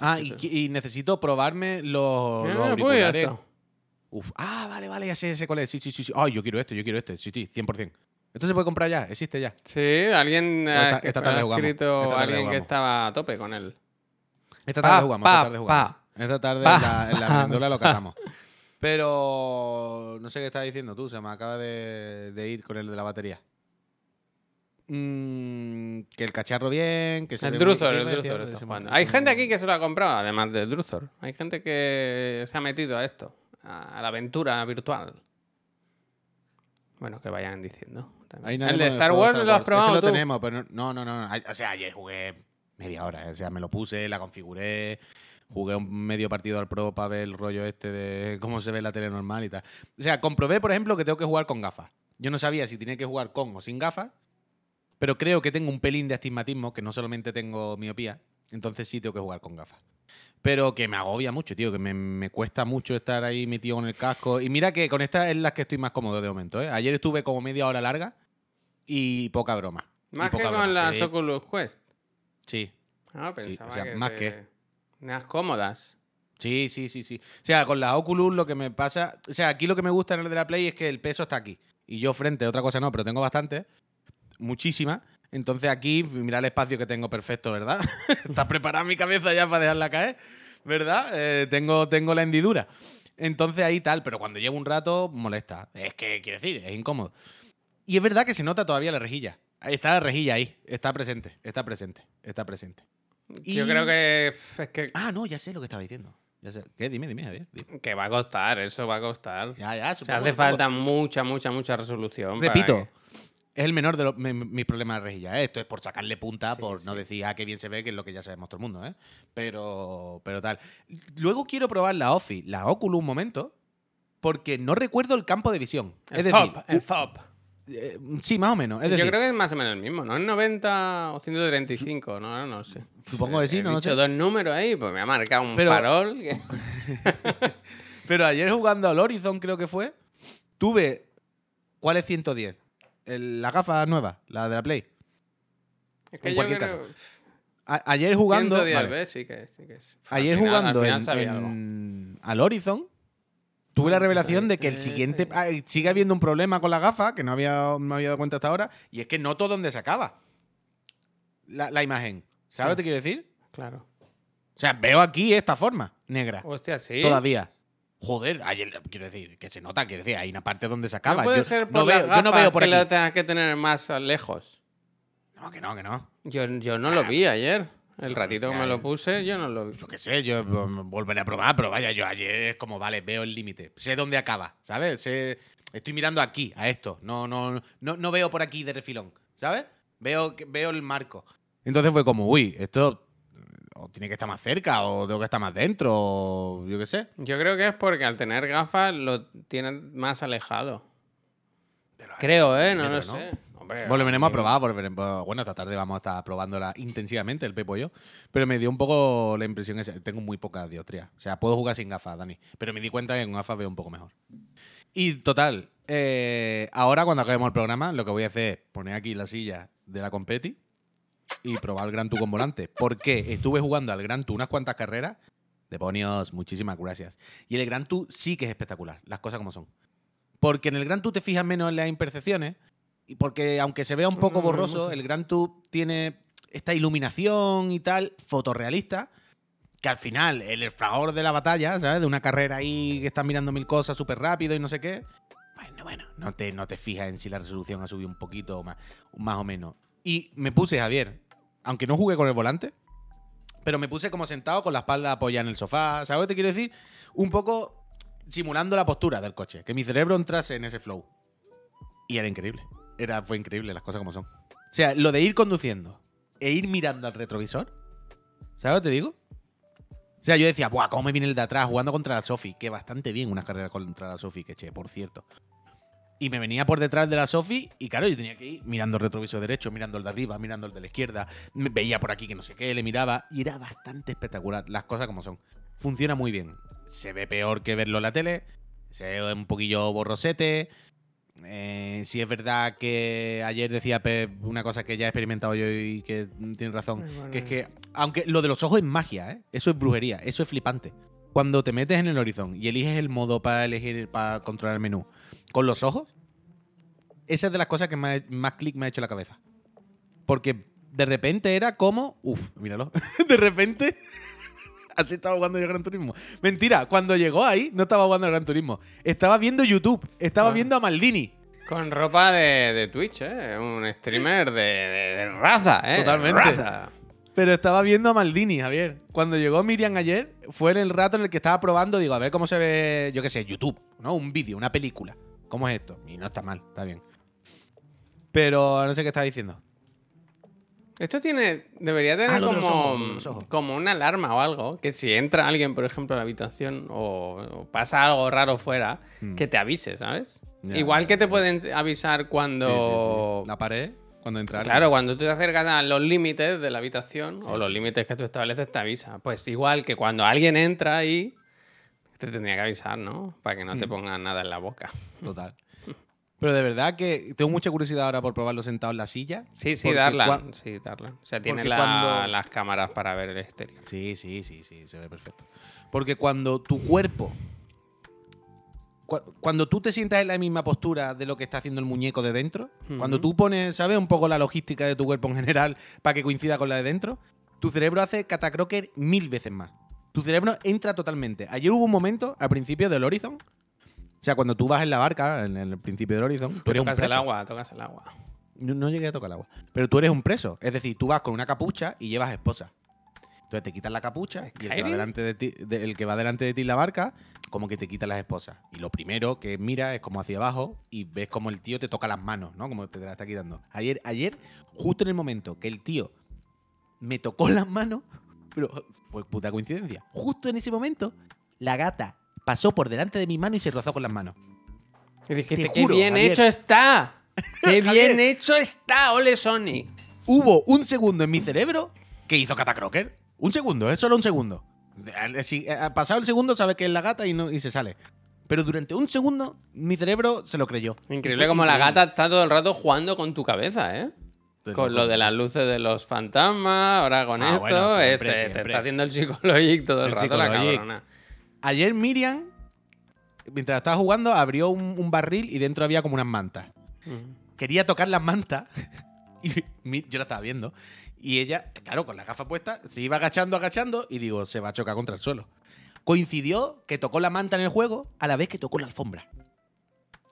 Ah, y, necesito probarme los, Mira, los pues, auriculares. Uf, ah, vale, vale, ya sé, sé cuál es. Sí, sí, sí, sí. Ay, yo quiero este, yo quiero este. Sí, sí, 100%. ¿Esto se puede comprar ya? ¿Existe ya? Sí, alguien esta- eh, que esta tarde ha jugamos, escrito esta tarde alguien que estaba a tope con él. Esta Pa, tarde jugamos, pa, esta tarde jugamos. pa. Esta tarde Pa. en la, en la lo cazamos. Pero no sé qué estás diciendo tú, se me acaba de, de ir con el de la batería. Mm, que el cacharro bien, que se El ¿qué el está jugando. se Hay gente aquí que se lo ha comprado, además de Druthor. Hay gente que se ha metido a esto, a a la aventura virtual. Bueno, que vayan diciendo. también. El de Star Wars lo has Ese probado lo tú. tenemos, pero no, no, no. no. O sea, ayer jugué media hora. O sea, me lo puse, la configuré. Jugué un medio partido al pro para ver el rollo este de cómo se ve la tele normal y tal. O sea, comprobé, por ejemplo, que tengo que jugar con gafas. Yo no sabía si tenía que jugar con o sin gafas, pero creo que tengo un pelín de astigmatismo, que no solamente tengo miopía, entonces sí tengo que jugar con gafas. Pero que me agobia mucho, tío, que me, me cuesta mucho estar ahí metido con el casco. Y mira que con esta es la que estoy más cómodo de momento, ¿eh? Ayer estuve como media hora larga y poca broma. Más que con broma, las sí. Oculus Quest. Sí, Ah, Sí, pensaba o sea, que más te- que. Unas cómodas. sí, sí, sí, sí. O sea, con la Oculus lo que me pasa... O sea, aquí lo que me gusta en el de la Play es que el peso está aquí. Y yo frente, otra cosa no, pero tengo bastante. Muchísima. Entonces aquí, mira el espacio que tengo perfecto, ¿verdad? Está preparada mi cabeza ya para dejarla caer, ¿verdad? Eh, tengo, tengo la hendidura. Entonces ahí tal, pero cuando llevo un rato molesta. Es que, quiero decir, es incómodo. Y es verdad que se nota todavía la rejilla. Está la rejilla ahí. Está presente, está presente, está presente. Yo creo que f- es que, Ah, no, ya sé lo que estaba diciendo. Ya sé. ¿Qué? Dime, dime, Javier. dime. que va a costar, eso va a costar. Ya, ya, O sea, hace falta mucha, mucha, mucha resolución. para Repito, que- es el menor de los, mi- mis problemas de rejilla. ¿eh? Esto es por sacarle punta, Sí, por no decir, ah, qué bien se ve, que es lo que ya sabemos todo el mundo, ¿eh? Pero, pero tal. Luego quiero probar la Office, la Oculus un momento, porque no recuerdo el campo de visión. El es decir, FOB, el FOB. eh, sí, más o menos. Es Yo decir, creo que es más o menos el mismo, ¿no? Es 90 o 135, no, no, no sé. supongo que sí, He no dicho sé. dos números ahí, pues me ha marcado un Pero- farol. que- Pero ayer jugando al Horizon, creo que fue, tuve. ¿Cuál es 110? El- la gafa nueva, la de la Play. Es que En yo cualquier creo... A- ayer jugando. 110 vale. veces sí que es. Sí que es. Al Ayer final- al jugando final en- al Horizon, tuve la Ah, revelación de que el siguiente. ah, sigue habiendo un problema con la gafa que no había, me había dado cuenta hasta ahora, y es que noto dónde se acaba la, la imagen. ¿Sabes Sí. lo que quiero decir? Claro. O sea, veo aquí esta forma negra. Hostia, sí. Todavía. Joder, ayer, quiero decir, que se nota, quiero decir, hay una parte donde se acaba. No puede yo, ser no por veo, las yo no gafas veo por que aquí. lo tengas que tener más lejos. No, que no, que no. Yo, yo no lo vi ayer. El ratito que me lo puse, yo no lo vi. Yo qué sé, yo mm, volveré a probar, pero vaya, yo ayer es como, vale, veo el límite. Sé dónde acaba, ¿sabes? Sé- estoy mirando aquí, a esto. No, no, no, no veo por aquí de refilón, ¿sabes? Veo, veo el marco. Entonces fue como, uy, esto o tiene que estar más cerca, o tengo que estar más dentro, o yo qué sé. Yo creo que es porque al tener gafas lo tienen más alejado. Pero, Creo, ¿eh? No lo ¿no? sé. Hombre, Volveremos a probar, volveremos- bueno, esta tarde vamos a estar probándola intensivamente, el Pepo y yo. Pero me dio un poco la impresión esa. Tengo muy poca dioptría. O sea, puedo jugar sin gafas, Dani. Pero me di cuenta que con gafas veo un poco mejor. Y total, eh, ahora cuando acabemos el programa, lo que voy a hacer es poner aquí la silla de la Competi y probar el Gran Tour con volante. Porque estuve jugando al Gran Tour unas cuantas carreras. Demonios, muchísimas gracias. Y el Gran Tour sí que es espectacular, las cosas como son. Porque en el Gran Tour te fijas menos en las imperfecciones. Y porque aunque se vea un poco no, borroso, el Gran Tour tiene esta iluminación y tal, fotorrealista, que al final, el fragor de la batalla, ¿sabes? De una carrera ahí que estás mirando mil cosas súper rápido y no sé qué. Bueno, bueno, no te, no te fijas en si la resolución ha subido un poquito o más, más o menos. Y me puse, Javier, aunque no jugué con el volante, pero me puse como sentado con la espalda apoyada en el sofá. ¿Sabes lo que te quiero decir? Un poco simulando la postura del coche, que mi cerebro entrase en ese flow. Y era increíble. Era, fue increíble las cosas como son. O sea, lo de ir conduciendo e ir mirando al retrovisor, ¿sabes lo que te digo? O sea, yo decía, ¡buah! ¿Cómo me viene el de atrás jugando contra la Sofi? Que bastante bien una carrera contra la Sofi, que che, por cierto. Y me venía por detrás de la Sofi y claro, yo tenía que ir mirando el retrovisor derecho, mirando el de arriba, mirando el de la izquierda. Me veía por aquí que no sé qué, le miraba y era bastante espectacular, las cosas como son. Funciona muy bien. Se ve peor que verlo en la tele, se ve un poquillo borrosete. Eh, sí es verdad que ayer decía Pep una cosa que ya he experimentado yo y que tiene razón, bueno. que es que, aunque lo de los ojos es magia, ¿eh? eso es brujería, eso es flipante. Cuando te metes en el horizon y eliges el modo para elegir, para controlar el menú con los ojos, esa es de las cosas que más, más clic me ha hecho en la cabeza. Porque de repente era como, uff, míralo, de repente así estaba jugando yo al Gran Turismo. Mentira, cuando llegó ahí no estaba jugando al Gran Turismo, estaba viendo YouTube, estaba Ah. viendo a Maldini. Con ropa de, de Twitch, ¿eh? Un streamer de, de- de raza, ¿eh? Totalmente. Raza. Pero estaba viendo a Maldini, Javier. Cuando llegó Miriam ayer, fue en el rato en el que estaba probando, digo, a ver cómo se ve, yo qué sé, YouTube, ¿no? Un vídeo, una película. ¿Cómo es esto? Y no está mal, está bien. Pero no sé qué estaba diciendo. Esto tiene. Debería tener Ah, de como, ojos, ojos. como una alarma o algo. Que si entra alguien, por ejemplo, a la habitación o, o pasa algo raro fuera, Mm. que te avise, ¿sabes? Ya, Igual ya, que te ya. pueden avisar cuando. Sí, sí, sí. La pared, cuando entra alguien. Claro, cuando tú te acercas a los límites de la habitación o los límites que tú estableces, te avisa. Pues igual que cuando alguien entra ahí, te tendría que avisar, ¿no? Para que no te Mm. pongan nada en la boca. Total. Pero de verdad que tengo mucha curiosidad ahora por probarlo sentado en la silla. Sí, sí, Porque darla. cua- Sí, darla. O sea, tiene la- cuando- las cámaras para ver el exterior. Sí, sí, sí, sí, se ve perfecto. Porque cuando tu cuerpo. cua- Cuando tú te sientas en la misma postura de lo que está haciendo el muñeco de dentro, cuando tú pones, ¿sabes? Un poco la logística de tu cuerpo en general para que coincida con la de dentro, tu cerebro hace catacroker mil veces más. Tu cerebro entra totalmente. Ayer hubo un momento, al principio del Horizon, o sea, cuando tú vas en la barca, en el principio del Horizon, tú un tocas el agua, tocas el agua. No, no llegué a tocar el agua. Pero tú eres un preso. Es decir, tú vas con una capucha y llevas esposa. Entonces te quitas la capucha y el que, va ¿Skyrim? delante de ti, de- el que va delante de ti en la barca, como que te quita las esposas. Y lo primero que mira es como hacia abajo y ves como el tío te toca las manos, ¿no? Como te la está quitando. Ayer, ayer, justo en el momento que el tío me tocó las manos, pero fue puta coincidencia. Justo en ese momento, la gata pasó por delante de mi mano y se rozó con las manos. Y dijiste, Te ¡qué bien Javier. hecho está! ¡Qué bien hecho está! ¡Ole, Sony! hubo un segundo en mi cerebro que hizo Catacroker. Un segundo, es solo un segundo. De- Si ha pasado el segundo, sabe que es la gata y, no, y se sale. Pero durante un segundo, mi cerebro se lo creyó. Increíble como la gata está todo el rato jugando con tu cabeza, ¿eh? Con lo de las luces de los fantasmas, ahora con Ah, esto, bueno, siempre, es, te está haciendo el psicologic todo el, El rato la cabrona. Ayer Miriam, mientras estaba jugando, abrió un, un barril y dentro había como unas mantas. Quería tocar las mantas y yo la estaba viendo. Y ella, claro, con la gafa puesta, se iba agachando, agachando y digo, se va a chocar contra el suelo. Coincidió que tocó la manta en el juego a la vez que tocó la alfombra.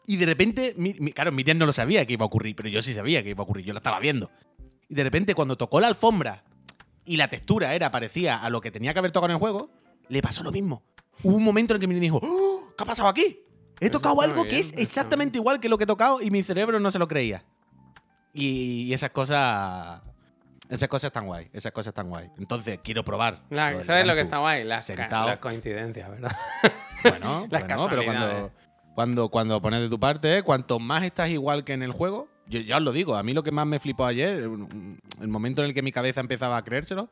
Y de repente, mi- mi- claro, Miriam no lo sabía que iba a ocurrir, pero yo sí sabía que iba a ocurrir, yo la estaba viendo. Y de repente, cuando tocó la alfombra y la textura era parecía a lo que tenía que haber tocado en el juego, le pasó lo mismo. Hubo un momento en el que Miriam dijo, "¡Oh! ¿qué ha pasado aquí? He Eso tocado algo bien, que es exactamente igual que lo que he tocado y mi cerebro no se lo creía. Y, y esas cosas. Esas cosas están guay. Esas cosas están guay. Entonces, quiero probar. La- lo ¿Sabes lo que está guay? Las, las coincidencias, ¿verdad? Bueno, Las bueno, pero cuando. Cuando, cuando pones de tu parte, ¿eh? cuanto más estás igual que en el juego, yo ya os lo digo, a mí lo que más me flipó ayer, el momento en el que mi cabeza empezaba a creérselo,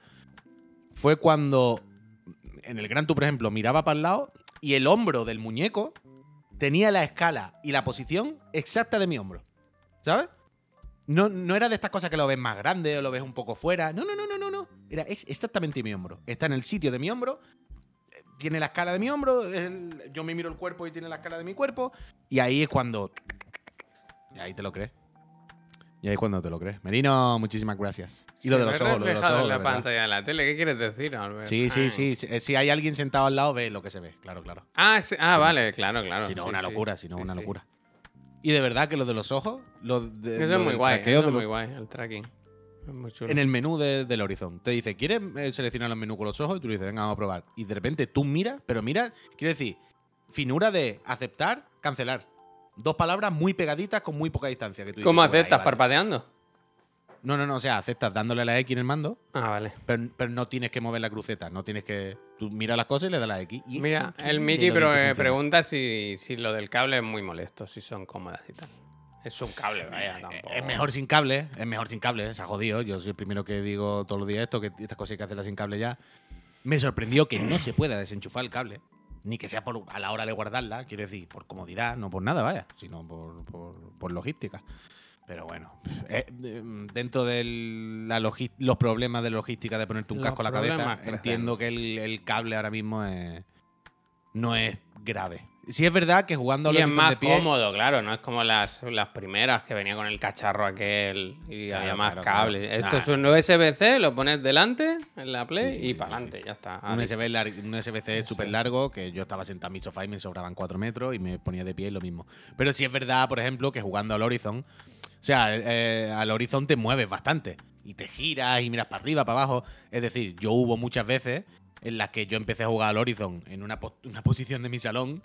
fue cuando en el Gran Tour, por ejemplo, miraba para el lado y el hombro del muñeco tenía la escala y la posición exacta de mi hombro. ¿Sabes? No, no era de estas cosas que lo ves más grande o lo ves un poco fuera. No, no, no, no, no, no. Era exactamente mi hombro. Está en el sitio de mi hombro. Tiene la escala de mi hombro. el- yo me miro el cuerpo y tiene la escala de mi cuerpo. Y ahí es cuando. Y ahí te lo crees. Y ahí es cuando te lo crees. Merino, muchísimas gracias. Y lo de los ojos, lo de los ojos. en la pantalla de la tele. ¿Qué quieres decir, Albert? Sí, sí, sí. sí. Eh, Si hay alguien sentado al lado, ve lo que se ve. Claro, claro. Ah, sí, ah, vale, claro, claro. Si no, sí, una sí. locura, si no, una locura. Y de verdad que lo de los ojos, lo de, Eso lo es muy guay, eso es los- muy guay, el tracking. En el menú de- del Horizon. Te dice, ¿quieres eh, seleccionar los menús con los ojos? Y tú le dices, venga, vamos a probar. Y de repente tú miras, pero mira, quiere decir, finura de aceptar, cancelar. Dos palabras muy pegaditas con muy poca distancia. Que tú dices, ¿Cómo "Pues ahí aceptas? vale". ¿Parpadeando? No, no, no, o sea, aceptas dándole la X en el mando, Ah, vale. pero, pero no tienes que mover la cruceta, no tienes que... Tú miras las cosas y le das la X. Y Mira, el Mickey pero funciona. pregunta si, si lo del cable es muy molesto, si son cómodas y tal. Es un cable, vaya, tampoco. Es mejor sin cable, es mejor sin cable, se ha jodido. Yo soy el primero que digo todos los días esto, que estas cosas hay que hacerlas sin cable ya. Me sorprendió que no se pueda desenchufar el cable, ni que sea por, a la hora de guardarla, quiero decir, por comodidad, no por nada, vaya, sino por, por- por logística. Pero bueno, eh, de- dentro de la los problemas de logística de ponerte un Los casco a la cabeza, entiendo que el, el cable ahora mismo es- no es grave. Sí es verdad que jugando a Y es más de pie, cómodo, claro, no es como las, las primeras que venía con el cacharro aquel y Claro, había más claro, claro. cables. Esto Nah. es un USB-C, lo pones delante en la Play Sí, sí, y sí, para adelante, ya está. Un, USB un USB-C súper largo que yo estaba sentado en mi sofá y me sobraban 4 metros y me ponía de pie y lo mismo. Pero sí es verdad, por ejemplo, que jugando al Horizon, o sea, eh, al Horizon te mueves bastante y te giras y miras para arriba, para abajo. Es decir, yo hubo muchas veces en las que yo empecé a jugar al Horizon en una, pos- una posición de mi salón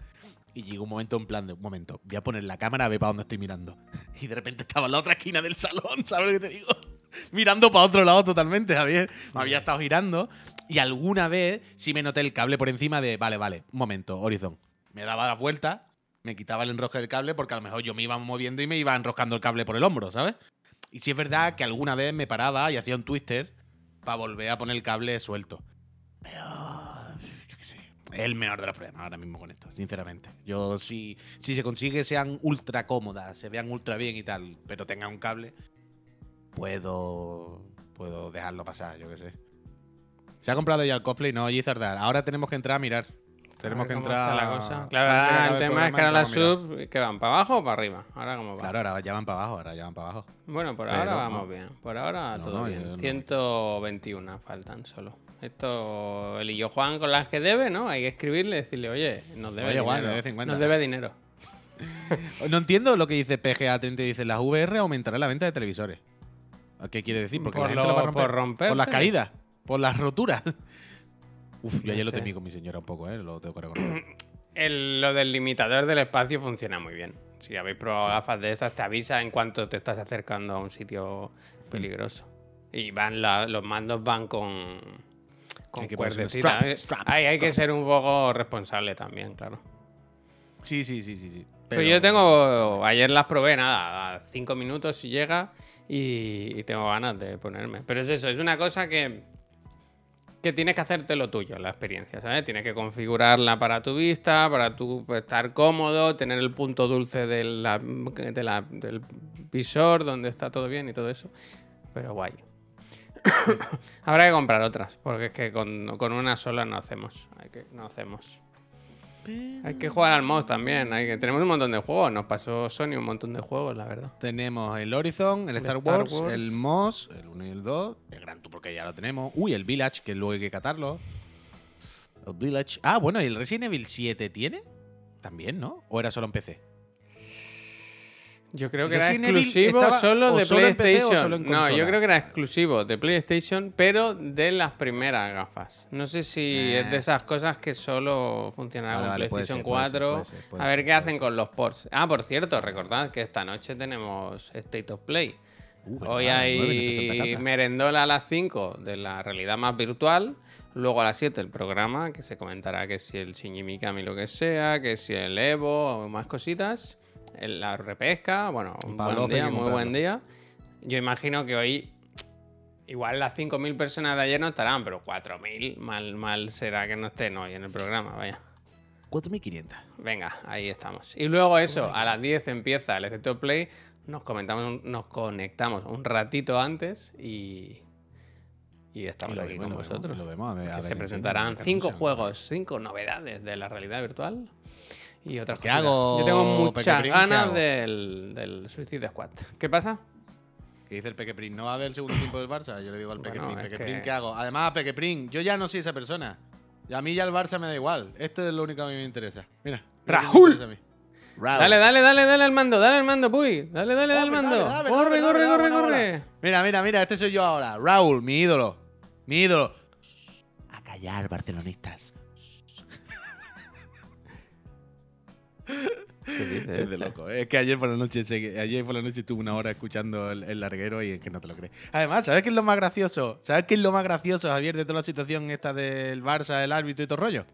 y llegó un momento en plan de, un momento, voy a poner la cámara a ver para dónde estoy mirando. Y de repente estaba en la otra esquina del salón, ¿sabes lo que te digo? Mirando para otro lado totalmente, Javier. Me había estado girando y alguna vez sí me noté el cable por encima de, vale, vale, un momento, Horizon. Me daba la vuelta, me quitaba el enrosque del cable porque a lo mejor yo me iba moviendo y me iba enroscando el cable por el hombro, ¿sabes? Y sí es verdad que alguna vez me paraba y hacía un twister para volver a poner el cable suelto. Pero, yo qué sé, es el menor de los problemas ahora mismo con esto, sinceramente. Yo, si, si se consigue sean ultra cómodas, se vean ultra bien y tal, pero tengan un cable, puedo, puedo dejarlo pasar, yo qué sé. Se ha comprado ya el cosplay, no, Gizardar. Ahora tenemos que entrar a mirar. Tenemos que entrar. la cosa. Claro, ahora el tema es que ahora las sub que van para abajo o para arriba. Ahora cómo va. Claro, ahora ya van para abajo, ahora ya van para abajo. Bueno, por Pero ahora no. vamos bien. Por ahora No, todo no, bien. yo no. 121 faltan solo. Esto, el y yo Juan con las que debe, ¿no? Hay que escribirle y decirle, oye, nos debe Oye, dinero. Juan, debe 50. Nos debe dinero. No entiendo lo que dice PGA 30 dice las VR aumentará la venta de televisores. ¿Qué quiere decir? Porque Por la gente lo va a lo- romper. por romper Por las caídas, por las roturas. Uf, yo No ayer lo temí con mi señora un poco, ¿eh? Lo tengo que reconocer. El- lo del limitador del espacio funciona muy bien. Si habéis probado gafas de esas, te avisa en cuanto te estás acercando a un sitio peligroso. Y van la- los mandos van con, con Hay que cuerdecita. strap, Eh, strap, Hay, hay que ser un poco responsable también, claro. Sí, sí, sí, sí, sí. Pues yo tengo. Ayer las probé, nada, a cinco minutos si llega. Y, y tengo ganas de ponerme. Pero es eso, es una cosa que. Tienes que hacerte lo tuyo, la experiencia, ¿sabes? Tienes que configurarla para tu vista, para tu estar cómodo, tener el punto dulce de la- de la- del visor donde está todo bien y todo eso. Pero guay. Habrá que comprar otras, porque es que con, una sola no hacemos. No hacemos. Hay que jugar al MOS también. Hay que, tenemos un montón de juegos. Nos pasó Sony un montón de juegos, la verdad. Tenemos el Horizon, el, El Star, Wars, Wars. el Moss, el 1 y el 2, el Gran Tour porque ya lo tenemos. Uy, el Village, que luego hay que catarlo. El Village. Ah, bueno, ¿y el Resident Evil 7 tiene? También, ¿no? ¿O era solo en PC? Yo creo que era exclusivo solo de solo PC PlayStation. solo no, yo creo que era exclusivo de PlayStation, pero de las primeras gafas. No sé si Eh. es de esas cosas que solo funcionará Vale, con vale, PlayStation ser, puede ser, 4. puede ser, puede a ver qué hacen con los ports. Ah, por cierto, recordad que esta noche tenemos State of Play. Uh, Hoy hay merendola a las 5 de la realidad más virtual. Luego a las 7 el programa, que se comentará que si el Shinji Mikami lo que sea, que si el Evo o más cositas. La repesca, bueno, un Pablo buen día, muy buen día. Yo imagino que hoy igual las 5.000 personas de ayer no estarán, pero 4.000 mal, mal será que no estén hoy en el programa, vaya. 4.500. Venga, ahí estamos. Y luego eso, a las 10 empieza el Excepto Play, nos, comentamos, nos conectamos un ratito antes y, y estamos Y aquí vemos, con lo vemos, vosotros. lo vemos, a ver- a que ver se en presentarán cinco juegos, cinco novedades de la realidad virtual y otras ¿Qué cosas. Yo tengo muchas ganas del, del Suicide Squad. ¿Qué pasa? Que dice el Pequeprín, ¿no va a haber el segundo tiempo del Barça? Yo le digo al Bueno, Pequeprín, es Pequeprín, que- ¿qué hago? Además, Pequeprín, yo ya no soy esa persona. Y a mí ya el Barça me da igual. Esto es lo único que a mí me interesa. Mira. Raúl. interesa a mí. Raúl. Dale, dale, dale, dale al mando, dale al mando, Puy. Dale, dale, dale al mando. dale, dale, corre, corre, corre, corre. Mira, mira, mira, este soy yo ahora. Raúl, mi ídolo. Mi ídolo. A callar, barcelonistas. ¿Qué dices? Es de loco. ¿eh? Es que ayer por la noche ayer por la noche estuve una hora escuchando el, el larguero y es que no te lo crees. Además, ¿sabes qué es lo más gracioso? ¿Sabes qué es lo más gracioso, Javier, de toda la situación esta del Barça, el árbitro y todo el rollo?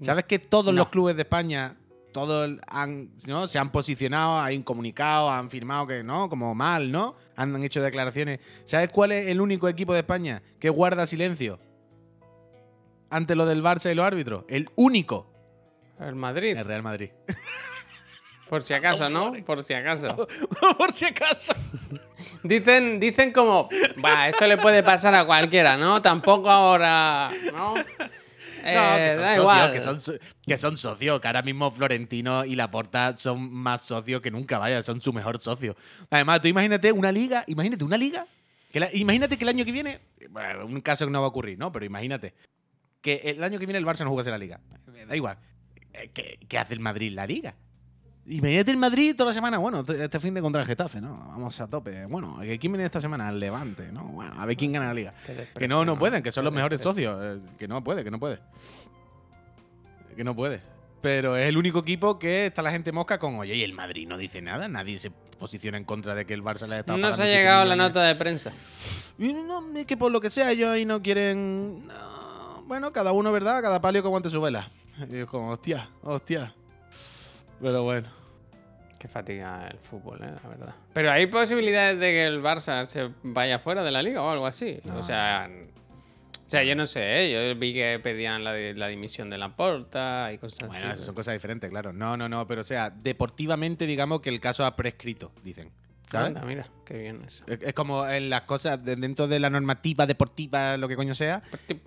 ¿Sabes que todos No. los clubes de España, todos han, ¿no? se han posicionado, hay un comunicado, han firmado que no, como mal, ¿no? Han, han hecho declaraciones. ¿Sabes cuál es el único equipo de España que guarda silencio ante lo del Barça y los árbitros? El único. El Madrid. El Real Madrid. Por si acaso, ¿no? Por si acaso. por si acaso. Dicen, dicen como, va, esto le puede pasar a cualquiera, ¿no? Tampoco ahora, ¿no? Eh, No, que son socios, que son, so- que son socios, que ahora mismo Florentino y Laporta son más socios que nunca, vaya, son su mejor socio. Además, tú imagínate una liga, imagínate una liga, que la- imagínate que el año que viene, bueno, un caso que no va a ocurrir, ¿no? Pero imagínate que el año que viene el Barça no jugase la liga. Da igual. Eh, ¿Qué, qué hace el Madrid la liga? Imagínate el Madrid toda la semana, bueno, te- este fin de contra el Getafe, ¿no? Vamos a tope. Bueno, ¿quién viene esta semana? El Levante, ¿no? Bueno, a ver quién gana la liga. Que no, no pueden, que son los mejores socios. eh, Que no puede, que no puede. Que no puede. Pero es el único equipo que está la gente mosca con, oye, y el Madrid no dice nada, nadie se posiciona en contra de que el Barça le está No se ha llegado la nota de prensa. No, es que por lo que sea, ellos ahí no quieren. no, bueno, cada uno, ¿verdad? Cada palio que aguante su vela. Y es como, hostia, hostia. Pero bueno. Qué fatiga el fútbol, eh, la verdad. Pero hay posibilidades de que el Barça se vaya fuera de la liga o algo así. No. O sea, o sea, yo no sé, ¿eh? yo vi que pedían la, la dimisión de la porta y cosas Bueno, así. eso son cosas diferentes, claro. No, no, no, pero o sea, deportivamente, digamos que el caso ha prescrito, dicen. ¿Sabes? Anda, mira, qué bien eso. Es es como en las cosas de- dentro de la normativa deportiva, lo que coño sea,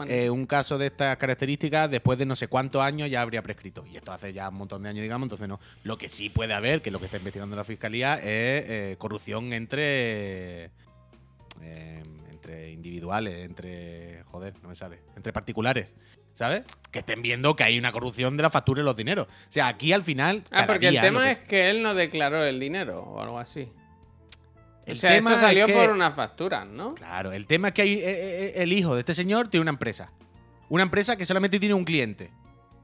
eh, un caso de estas características, después de no sé cuántos años ya habría prescrito. Y esto hace ya un montón de años, digamos, entonces no. Lo que sí puede haber, que es lo que está investigando la fiscalía, es eh, corrupción entre. eh, entre individuales, entre. Joder, no me sale. Entre particulares. ¿Sabes? Que estén viendo que hay una corrupción de la factura y los dineros. O sea, aquí al final. Ah, porque el tema que- es que él no declaró el dinero o algo así. El o sea, tema esto es salió que- por una factura, ¿no? Claro, el tema es que hay, eh, eh, el hijo de este señor tiene una empresa. Una empresa que solamente tiene un cliente.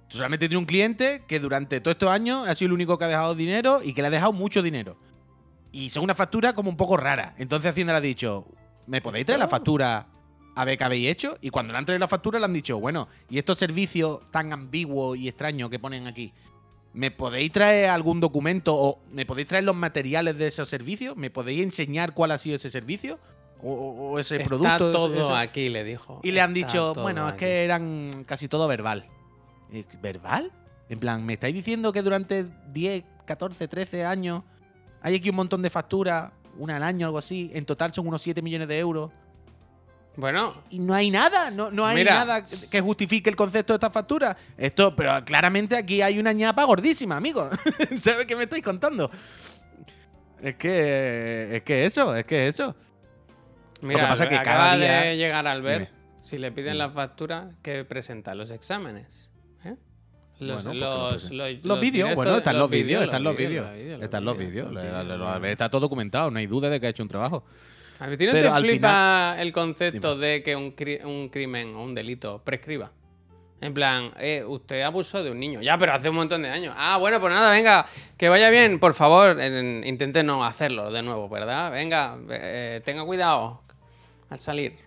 Solamente tiene un cliente que durante todos estos años ha sido el único que ha dejado dinero y que le ha dejado mucho dinero. Y son una factura como un poco rara. Entonces Hacienda le ha dicho, ¿me podéis traer la factura a ver qué habéis hecho? Y cuando le han traído la factura le han dicho, bueno, ¿y estos servicios tan ambiguos y extraños que ponen aquí? ¿Me podéis traer algún documento o me podéis traer los materiales de esos servicios? ¿Me podéis enseñar cuál ha sido ese servicio? ¿O, o- ese Está producto? todo ese- aquí, le dijo. y le han dicho, bueno, es que eran casi todo verbal. Y, ¿Verbal? En plan, ¿me estáis diciendo que durante 10, 14, 13 años hay aquí un montón de facturas, una al año, algo así? En total son unos 7 millones de euros. Bueno, Y no hay nada, no, no hay Mira. nada que justifique el concepto de esta factura. Esto, pero claramente aquí hay una ñapa gordísima, amigo. ¿Sabes qué me estáis contando? Es que, es que eso, es que eso. mira, pasa es que acaba cada día- de llegar al ver. Dime. Si le piden la factura, que presenta los exámenes. ¿eh? Los, Bueno, pues que lo los, los, Los vídeos, bueno, están los vídeos, están los vídeos. Están los vídeos, lo- Está todo documentado, no hay duda de que ha hecho un trabajo. A ti no Pero te flipa el concepto de que un, cri- un crimen o un delito prescriba. En plan, eh, usted abusó de un niño. Ya, pero hace un montón de años. Ah, bueno, pues nada, venga, que vaya bien. Por favor, en- intente no hacerlo de nuevo, ¿verdad? Venga, eh, tenga cuidado al salir.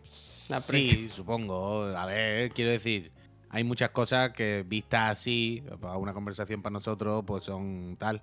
La Sí, supongo. A ver, quiero decir, hay muchas cosas que vistas así, para una conversación para nosotros, pues son tal.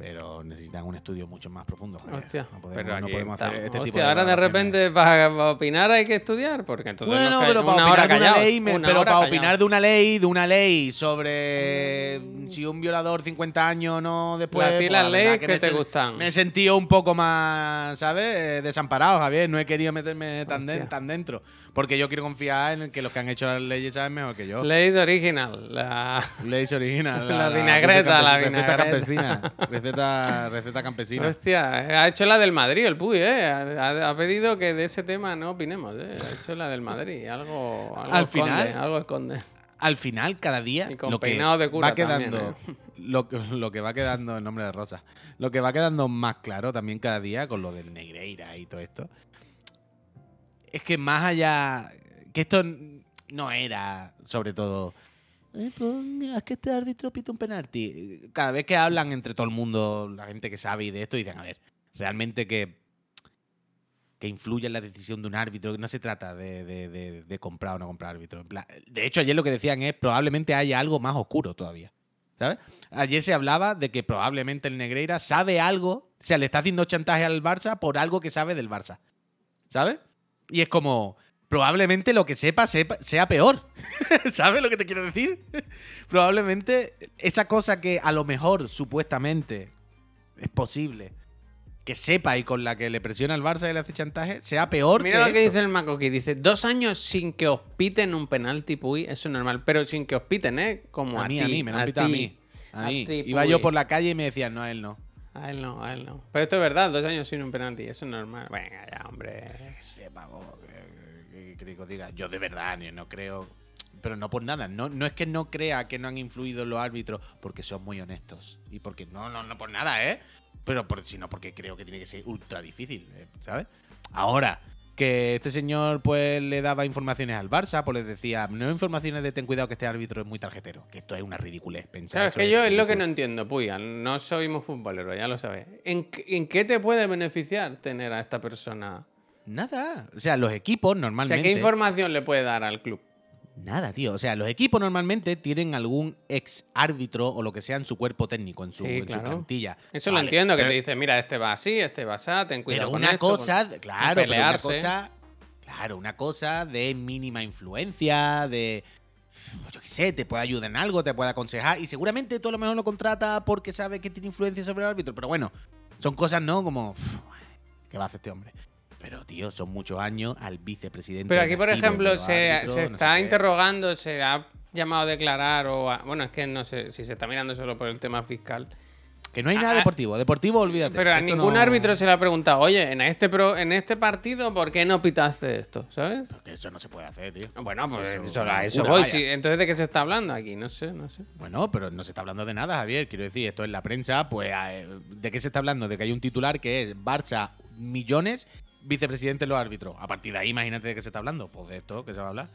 Pero necesitan un estudio mucho más profundo. Javier. Hostia, no podemos, pero no podemos hacer este Hostia, tipo de ahora de repente para, opinar hay que estudiar, porque entonces Bueno, pero para una hora opinar de una ley, me- una pero hora para opinar de una ley, de una ley sobre si un violador 50 años o no después. a ti pues, las leyes que te gustan. Me he sentido un poco más, ¿sabes? Eh, Desamparado, Javier. No he querido meterme tan, de- tan dentro. Porque yo quiero confiar en que los que han hecho las leyes saben mejor que yo. Ley original. La... Leyes original. La vinagreta, la receta vinagreta. campesina. Receta, receta campesina. Hostia, ha hecho la del Madrid el Puy, ¿eh? Ha, pedido que de ese tema no opinemos, ¿eh? Ha hecho la del Madrid. Algo, algo Al esconde, final- algo esconde. al final, cada día, Y con lo que peinado de cura va quedando, también, ¿eh? lo, que- lo que va quedando, el nombre de Rosa, lo que va quedando más claro también cada día con lo del Negreira y todo esto, es que más allá, que esto no era, sobre todo, "Ay, pues, es que este árbitro pita un penalti. Cada vez que hablan entre todo el mundo, la gente que sabe y de esto, dicen, a ver, realmente que que influye en la decisión de un árbitro. No se trata de, de- de- comprar o no comprar árbitro. De hecho, ayer lo que decían es probablemente haya algo más oscuro todavía. ¿Sabes? Ayer se hablaba de que probablemente el Negreira sabe algo, o sea, le está haciendo chantaje al Barça por algo que sabe del Barça. ¿Sabes? Y es como, probablemente lo que sepa, sepa sea peor. ¿Sabes lo que te quiero decir? probablemente esa cosa que a lo mejor, supuestamente, es posible que sepa y con la que le presiona al Barça y le hace chantaje, sea peor Mira que lo que dice el Macoqui. Dice, dos años sin que os piten un penalti, Puy, eso es normal. Pero sin que os piten, ¿eh? Como a, a mí, a mí, me lo han pitado a mí. A mí. Iba yo por la calle y me decían, no, a él no. A él no, a él no. Pero esto es verdad, dos años sin un penalti, eso es normal. Venga ya, hombre. Que sepa, go, que, diga. Yo de verdad no creo. Pero no por nada. No, no es que no crea que no han influido los árbitros porque son muy honestos. Y porque no, no, no por nada, ¿eh? Pero por, sino porque creo que tiene que ser ultra difícil, ¿eh? ¿sabes? Ahora, que este señor pues le daba informaciones al Barça, pues les decía, no informaciones de ten cuidado que este árbitro es muy tarjetero. Que esto es una ridiculez. Pensar Claro, es que yo es lo que no entiendo, Puy. No soy futbolero, ya lo sabes. ¿En, qué- ¿En qué te puede beneficiar tener a esta persona? Nada. O sea, los equipos O sea, normalmente. ¿qué información le puede dar al club? Nada, tío. O sea, los equipos normalmente tienen algún ex árbitro o lo que sea en su cuerpo técnico, en su, Sí, en su claro. plantilla. Eso lo entiendo, que pero- te dice, mira, este va así, este va así, ten cuidado Pero con una esto, con- cosa, claro, pero una cosa, claro, una cosa de mínima influencia, de, yo qué sé, te puede ayudar en algo, te puede aconsejar y seguramente tú a lo mejor lo contrata porque sabe que tiene influencia sobre el árbitro, pero bueno, son cosas, ¿no? Como, ¿qué va a hacer este hombre? Pero, tío, son muchos años al vicepresidente. Pero aquí, por ejemplo, se, árbitros, se no sé está interrogando, se ha llamado a declarar o... a- bueno, es que no sé si se está mirando solo por el tema fiscal. Que no hay nada Ah, deportivo. Deportivo, olvídate. Pero a ningún no- árbitro se le ha preguntado, oye, en este, pro- en este partido, ¿por qué no pitaste esto? ¿Sabes? Que eso no se puede hacer, tío. Bueno, pues Eso a eso voy. sí. Entonces, ¿de qué se está hablando aquí? No sé, no sé. Bueno, pero no se está hablando de nada, Javier. Quiero decir, esto es la prensa, pues eh, ¿de qué se está hablando? De que hay un titular que es Barça millones, vicepresidente los árbitros. A partir de ahí, imagínate de qué se está hablando. Pues de esto que se va a hablar.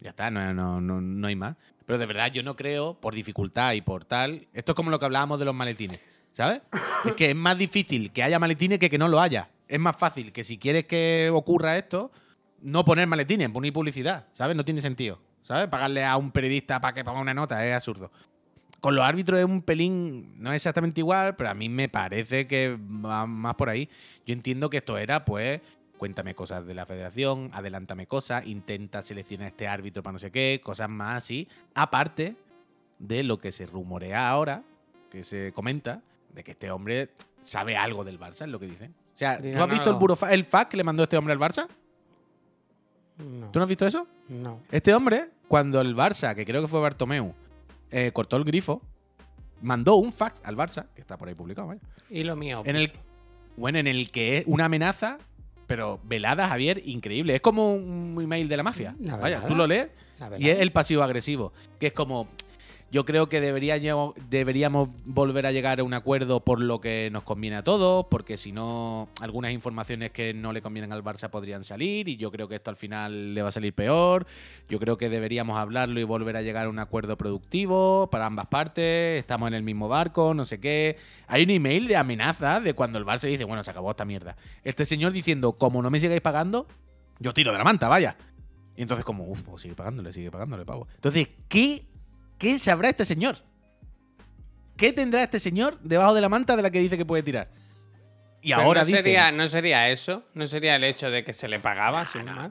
Ya está, no, no, no, no hay más. Pero de verdad, yo no creo, por dificultad y por tal. Esto es como lo que hablábamos de los maletines, ¿sabes? es que es más difícil que haya maletines que que no lo haya. Es más fácil que si quieres que ocurra esto, no poner maletines, poner publicidad, ¿sabes? No tiene sentido, ¿sabes? Pagarle a un periodista para que ponga una nota es absurdo. Con los árbitros es un pelín, no es exactamente igual, pero a mí me parece que va más por ahí. Yo entiendo que esto era, pues, cuéntame cosas de la federación, adelántame cosas, intenta seleccionar este árbitro para no sé qué, cosas más así. Aparte de lo que se rumorea ahora, que se comenta, de que este hombre sabe algo del Barça, es lo que dicen. O sea, ¿tú Digan has visto el, algo. burofa- el fax que le mandó este hombre al Barça? No. ¿Tú no has visto eso? no. Este hombre, cuando el Barça, que creo que fue Bartomeu, eh, cortó el grifo, mandó un fax al Barça, que está por ahí publicado, Y lo mío. en el, pues. bueno, en el que es una amenaza, pero velada, Javier, increíble. Es como un email de la mafia. La Vaya, velada. tú lo lees y es el pasivo agresivo, que es como... Yo creo que debería- deberíamos volver a llegar a un acuerdo por lo que nos conviene a todos, porque si no, algunas informaciones que no le convienen al Barça podrían salir y yo creo que esto al final le va a salir peor. Yo creo que deberíamos hablarlo y volver a llegar a un acuerdo productivo para ambas partes. Estamos en el mismo barco, no sé qué. Hay un email de amenaza de cuando el Barça dice, bueno, se acabó esta mierda. Este señor diciendo, como no me sigáis pagando, yo tiro de la manta, vaya. Y entonces como, uff, pues sigue pagándole, sigue pagándole, pavo. Entonces, ¿qué, ¿qué sabrá este señor? ¿Qué tendrá este señor debajo de la manta de la que dice que puede tirar? Y Pero ahora no dice. sería, no sería eso, no sería el hecho de que se le pagaba.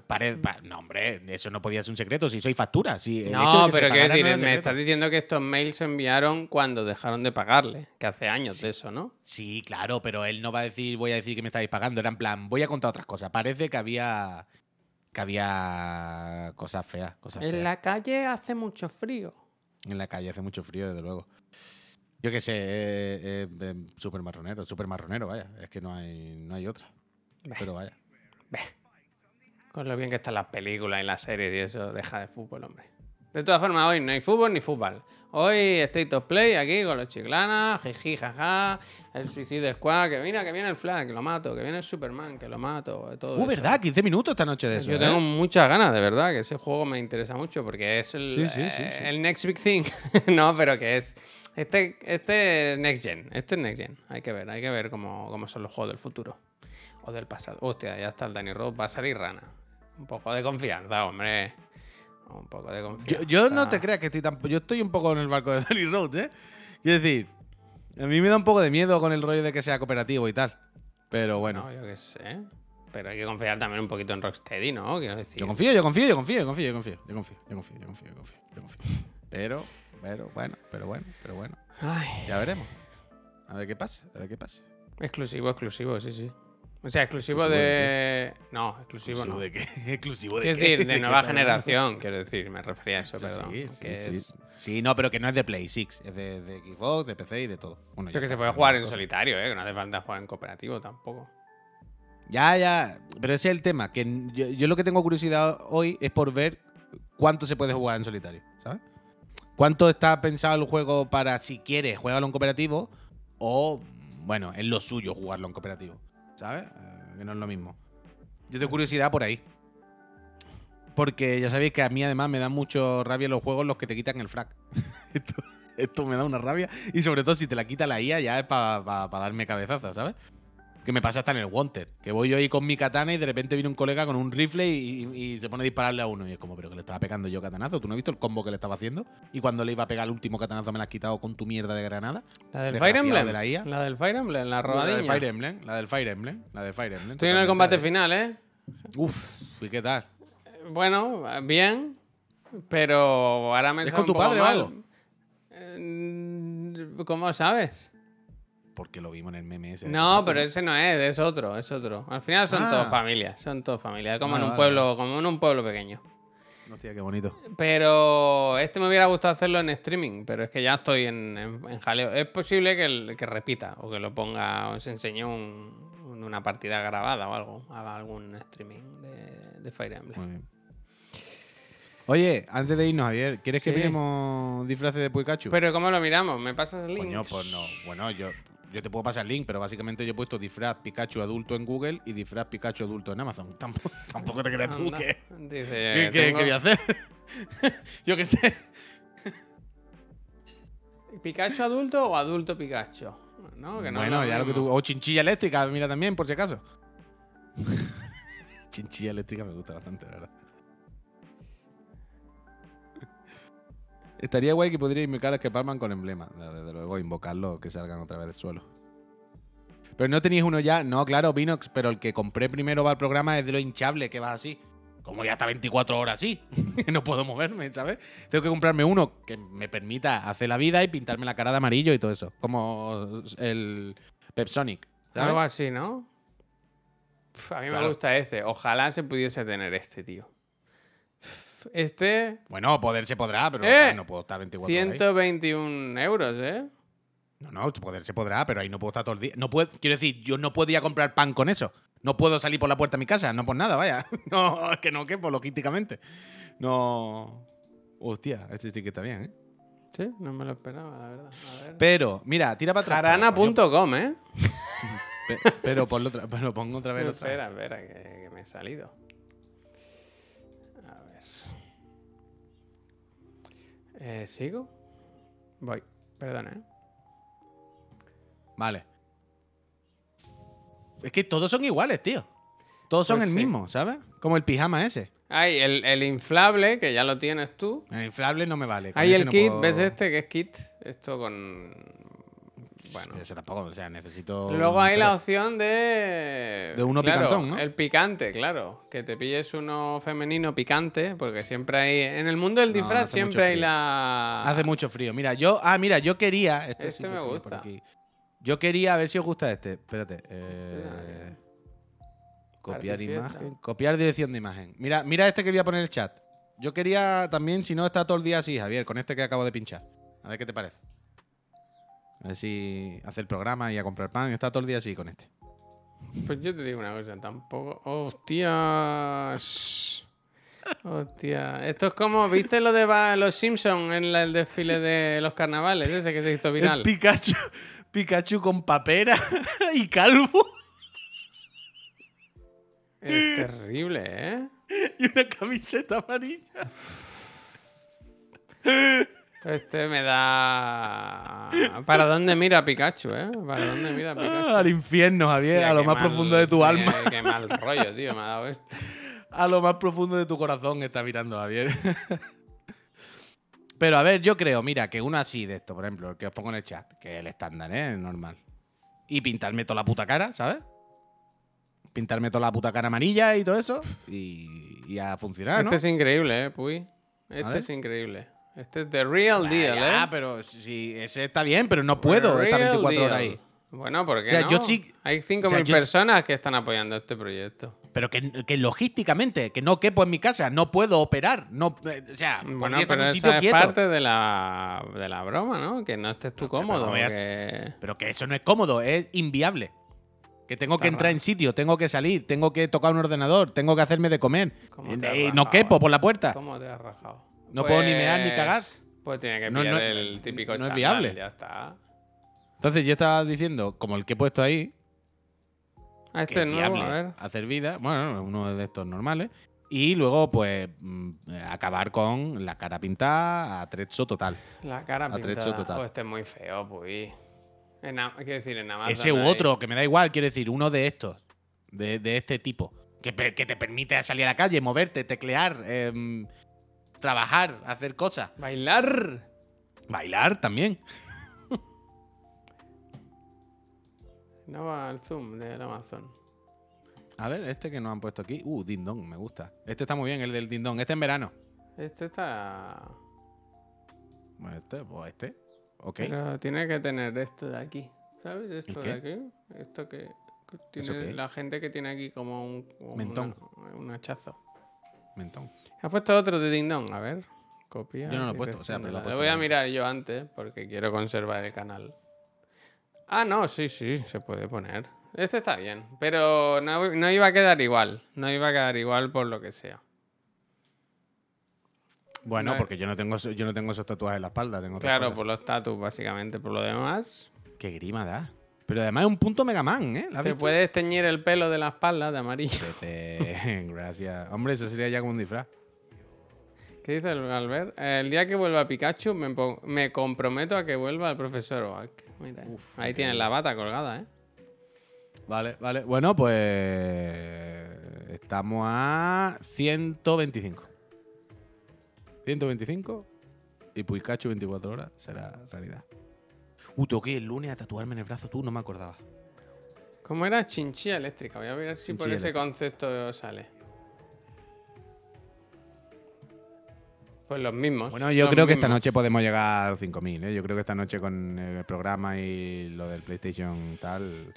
Pare- pa- no, hombre, eso no podía ser un secreto. Si soy factura. Si el hecho de No, que pero quiero decir, no me estás diciendo que estos mails se enviaron cuando dejaron de pagarle, que hace años de eso, ¿no? Sí, claro, pero él no va a decir, voy a decir que me estáis pagando. Era en plan, voy a contar otras cosas. Parece que había. que había cosas feas. Cosas feas. En la calle hace mucho frío. En la calle hace mucho frío, desde luego. Yo qué sé, eh, eh, eh, súper marronero, súper marronero, vaya. Es que no hay, no hay otra. Pero vaya. Con lo bien que están las películas y las series y eso, deja de fútbol, hombre. De todas formas, hoy no hay fútbol ni fútbol. Hoy State of Play aquí con los chiclanas, jiji, jaja, el Suicide Squad, que mira, que viene el Flash, que lo mato, que viene el Superman, que lo mato, todo Uh, eso. ¿verdad? 15 minutos esta noche de eso. Yo ¿eh? tengo muchas ganas, de verdad, que ese juego me interesa mucho porque es el, Sí, sí, sí, eh, sí. el next big thing. no, pero que es. Este, este es next gen. Este es next gen. Hay que ver, hay que ver cómo, cómo son los juegos del futuro. O del pasado. Hostia, ya está el Danny Rose. Va a salir rana. Un poco de confianza, hombre. Un poco de Yo, confianza. yo no te creas que estoy tan. Yo estoy un poco en el barco de Danny Rhodes, ¿eh? Quiero decir, a mí me da un poco de miedo con el rollo de que sea cooperativo y tal. Pero bueno, No, yo qué sé. Pero hay que confiar también un poquito en Rocksteady, ¿no? Quiero decir. yo confío, yo confío, yo confío, yo confío, yo confío, yo confío, yo confío, yo confío, yo confío, yo confío. Pero, pero bueno, pero bueno, pero bueno. Ay, Ya veremos. A ver qué pasa, a ver qué pasa. exclusivo, exclusivo, sí, sí. O sea, exclusivo, ¿Exclusivo de de. No, exclusivo no. de qué? Exclusivo de Quiero qué? decir, ¿De nueva generación, quiero decir, me refería a eso, Sí, perdón. sí, sí, sí. es- Sí, no, pero que no es de Play 6, es de, de Xbox, de PC y de todo. Bueno, ya que se puede jugar en solitario, ¿eh? Que no hace falta jugar en cooperativo tampoco. Ya, ya. Pero ese es el tema. Que yo, yo lo que tengo curiosidad hoy es por ver cuánto se puede jugar en solitario, ¿sabes? ¿Cuánto está pensado el juego para, si quieres, juégalo en cooperativo? O, bueno, es lo suyo jugarlo en cooperativo, ¿sabes? Eh, que no es lo mismo. Yo tengo curiosidad por ahí. Porque ya sabéis que a mí además me dan mucho rabia los juegos los que te quitan el frac. esto, esto me da una rabia. Y sobre todo si te la quita la IA ya es para darme cabezazas, ¿sabes? Que me pasa hasta en el Wanted. Que voy yo ahí con mi katana y de repente viene un colega con un rifle y, y- y se pone a dispararle a uno. Y es como, pero que le estaba pegando yo katanazo. ¿Tú no has visto el combo que le estaba haciendo? Y cuando le iba a pegar el último katanazo me la has quitado con tu mierda de granada. La del Fire Emblem. de la IA. La del Fire Emblem, la La robadilla. del Fire Emblem. La del Fire Emblem. La del Fire Emblem. Estoy en el combate final, ¿eh? Uf, ¿y qué tal? Bueno, bien. Pero ahora me ¿Es con tu padre o algo? Eh, ¿Cómo sabes? Porque lo vimos en el meme ese. No, pero ese no es, es otro, es otro. Al final son Ah. todos familias, son todos familias, como Vale, en un vale, pueblo, como en un pueblo pequeño. Hostia, qué bonito. Pero este me hubiera gustado hacerlo en streaming, pero es que ya estoy en, en- en jaleo. Es posible que, el- que repita o que lo ponga, os enseñe un- un- una partida grabada o algo, haga algún streaming de, de Fire Emblem. Muy bien. Oye, antes de irnos, Javier, ¿quieres que miremos disfraces de Pikachu? Pero ¿cómo lo miramos? ¿Me pasas el link? Coño, pues no. Bueno, yo, yo te puedo pasar el link, pero básicamente yo he puesto disfraz Pikachu adulto en Google y disfraz Pikachu adulto en Amazon. Tampoco, tampoco te creas tú que. Dice, ¿Qué, qué- tengo qué voy a hacer? yo qué sé. ¿Pikachu adulto o adulto Pikachu? ¿No? Que no bueno, ya lo que tú. O chinchilla eléctrica, mira también, por si acaso. chinchilla eléctrica me gusta bastante, la verdad. Estaría guay que podría invocar a que palman con emblema. Desde luego, invocarlo, que salgan otra vez del suelo. Pero no tenéis uno ya. No, claro, Vinox, pero el que compré primero para el programa es de lo hinchable, que va así. Como ya está 24 horas así. no puedo moverme, ¿sabes? Tengo que comprarme uno que me permita hacer la vida y pintarme la cara de amarillo y todo eso. Como el Pepsonic. ¿sabes? Algo así, ¿no? A mí me gusta este. Ojalá se pudiese tener este, tío. Este, Bueno, poder se podrá, pero Eh, no puedo estar 24 horas. ahí. 121 euros, ¿eh? No, no, poder se podrá, pero ahí no puedo estar todo el día. No puedo, quiero decir, yo no podía comprar pan con eso. No puedo salir por la puerta de mi casa, no por nada, vaya. No, es que no quepo, logísticamente. No. Hostia, este sí que está bien, ¿eh? Sí, no me lo esperaba, la verdad. A ver. Pero, mira, tira para atrás. Jarana.com, ¿eh? Pe- Pero, ponlo otra, pero pongo otra vez otra vez. espera, espera, que, que me he salido. Eh, ¿Sigo? Voy. Perdona, ¿eh? Vale. Es que todos son iguales, tío. Todos son Pues el sí. mismo, ¿sabes? Como el pijama ese. Hay el, el inflable, que ya lo tienes tú. El inflable no me vale. Hay el no kit, puedo- ¿ves este que es kit? Esto con Bueno. Eso tampoco, o sea, necesito. Luego hay la opción de. De uno claro, picantón, ¿no? El picante, claro. Que te pilles uno femenino picante, porque siempre hay. En el mundo del disfraz siempre hay la. Hace mucho frío. Mira, yo. Ah, mira, yo quería. Este, Este sí me por gusta. aquí. Yo quería, a ver si os gusta este. Espérate. eh, copiar imagen. Copiar dirección de imagen. Mira, mira este que voy a poner en el chat. Yo quería también, si no está todo el día así, Javier, con este que acabo de pinchar. A ver qué te parece. A ver si hace el programa y a comprar pan. Está todo el día así con este. Pues yo te digo una cosa, tampoco. ¡Hostias! Hostia. Esto es como, ¿viste lo de los Simpsons en la- el desfile de los carnavales? Ese que se hizo viral. El Pikachu. Pikachu con papera y calvo Es terrible, ¿eh? y una camiseta amarilla. Este me da. ¿Para dónde mira Pikachu, eh? ¿Para dónde mira Pikachu? al infierno, Javier, Hostia, a lo más mal- profundo de tu alma. Qué mal rollo, tío, me ha dado esto. A lo más profundo de tu corazón está mirando Javier. Pero a ver, yo creo, mira, que uno así de esto, por ejemplo, el que os pongo en el chat, que es el estándar, ¿eh? Es normal. Y pintarme toda la puta cara, ¿sabes? Pintarme toda la puta cara amarilla y todo eso. Y, y a funcionar, ¿no? Este es increíble, eh, Puy. Este es increíble. Este es the real deal, Ah, eh. pero si ese está bien, pero no puedo estar real 24 horas ahí. Bueno, ¿por qué O sea, no? yo sí- Hay 5.000 o sea, sí- personas que están apoyando este proyecto. Pero que, que logísticamente, que no quepo en mi casa, no puedo operar. No, eh, o sea, Bueno, pero en un esa sitio es quieto. parte de la, de la broma, ¿no? Que no estés tú No, cómodo. que- Pero que eso no es cómodo, es inviable. Que tengo Está que entrar raro. en sitio, tengo que salir, tengo que tocar un ordenador, tengo que hacerme de comer. ¿Cómo Eh, te has eh, no quepo por la puerta. ¿Cómo te has rajado? No puedo ni mear ni cagar. Pues tiene que No, pillar no- el típico no es viable. Ya está. Entonces yo estaba diciendo, como el que he puesto ahí, Ah, que este es nuevo, a ver. hacer vida, bueno, uno de estos normales. Y luego, pues, mm, acabar con la cara pintada a trecho total. La cara Atrecho pintada. total. Oh, este es muy feo, pues. En, quiero decir, en Amazon Ese u hay- otro, que me da igual, quiero decir, uno de estos, de, de este tipo, que, que te permite salir a la calle, moverte, teclear, em, trabajar, hacer cosas. Bailar. Bailar también. No va al zoom del Amazon. A ver, este que nos han puesto aquí. Uh, Ding Dong, me gusta. Este está muy bien, el del Ding Dong. Este en verano. Este está. Bueno, este, pues este. Ok. Pero tiene que tener esto de aquí. ¿Sabes? Esto de aquí. Esto que, que ¿Eso tiene la gente que tiene aquí como un, como Mentón. una- un hachazo. Mentón. ¿Has puesto otro de Ding Dong? A ver. Copia. Yo no lo he puesto, o sea, pero lo he Lo puesto voy a mirar yo antes porque quiero conservar el canal. Ah, no, sí, sí, se puede poner. Este está bien, pero no, no iba a quedar igual. No iba a quedar igual por lo que sea. Bueno, No. porque yo no tengo yo no tengo esos tatuajes en la espalda. Tengo Claro, cosas. por los tatus, básicamente. Por lo demás, Qué grima da. Pero además es un punto Mega Man, ¿eh? ¿La has te visto? puedes teñir el pelo de la espalda de amarillo. Gracias. Hombre, eso sería ya como un disfraz. ¿Qué dice Albert? El día que vuelva Pikachu, me, me comprometo a que vuelva el profesor Oak. Mira, ahí tienes la bata colgada, ¿eh? Vale, vale. Bueno, pues. Estamos a 125. 125. Y Pikachu 24 horas será realidad. Uh, tengo que ir el lunes a tatuarme en el brazo, tú no me acordaba. ¿Cómo era? Chinchilla eléctrica. Voy a ver si por ese eléctrica. concepto sale. Pues los mismos. Bueno, yo creo que esta noche podemos llegar a los 5.000, ¿eh? Yo creo que esta noche con el programa y lo del PlayStation tal,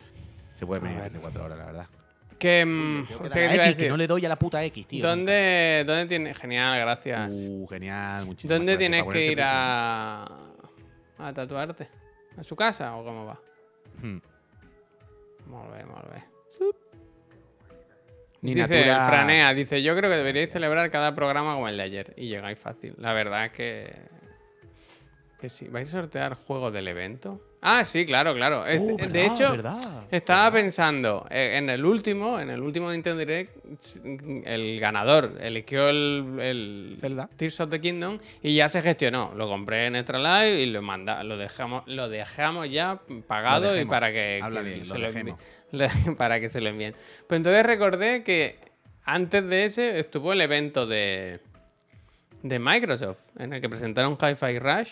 se puede ver. 24 horas, la verdad. Que, mm, que no le doy a la puta X, tío. ¿Dónde, ¿Dónde tiene? Genial, gracias. Uh, genial, muchísimas ¿Dónde gracias tienes que ir a, a tatuarte? ¿A su casa o cómo va? Hmm. Molt bé, molt bé. Ni dice Natura- el Franea, dice, yo creo que deberíais celebrar cada programa como el de ayer. Y llegáis fácil. La verdad que... Que sí. ¿Vais a sortear juegos del evento? Ah, sí, claro, claro. Es- Oh, de hecho, verdad, estaba verdad. pensando, eh, en el último, en el último Nintendo Direct, el ganador eligió el, el Zelda. Tears of the Kingdom y ya se gestionó. Lo compré en Extra Live y lo manda, lo dejamos, lo dejamos ya pagado y para que, Habla que bien, se lo lo dejemos. envíe- le- para que se lo envíen. Pues entonces recordé que antes de ese estuvo el evento de, de Microsoft, en el que presentaron Hi-Fi Rush.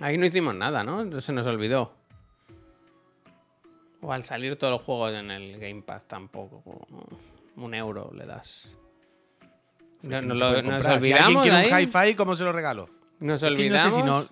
Ahí no hicimos nada, ¿no? Se nos olvidó. O al salir todos los juegos en el Game Pass tampoco. Un euro le das. No- Que nos lo-. Si alguien olvidamos quiere de un hi-fi, ¿cómo se lo regalo? Nos Es que no sé olvidamos. si no-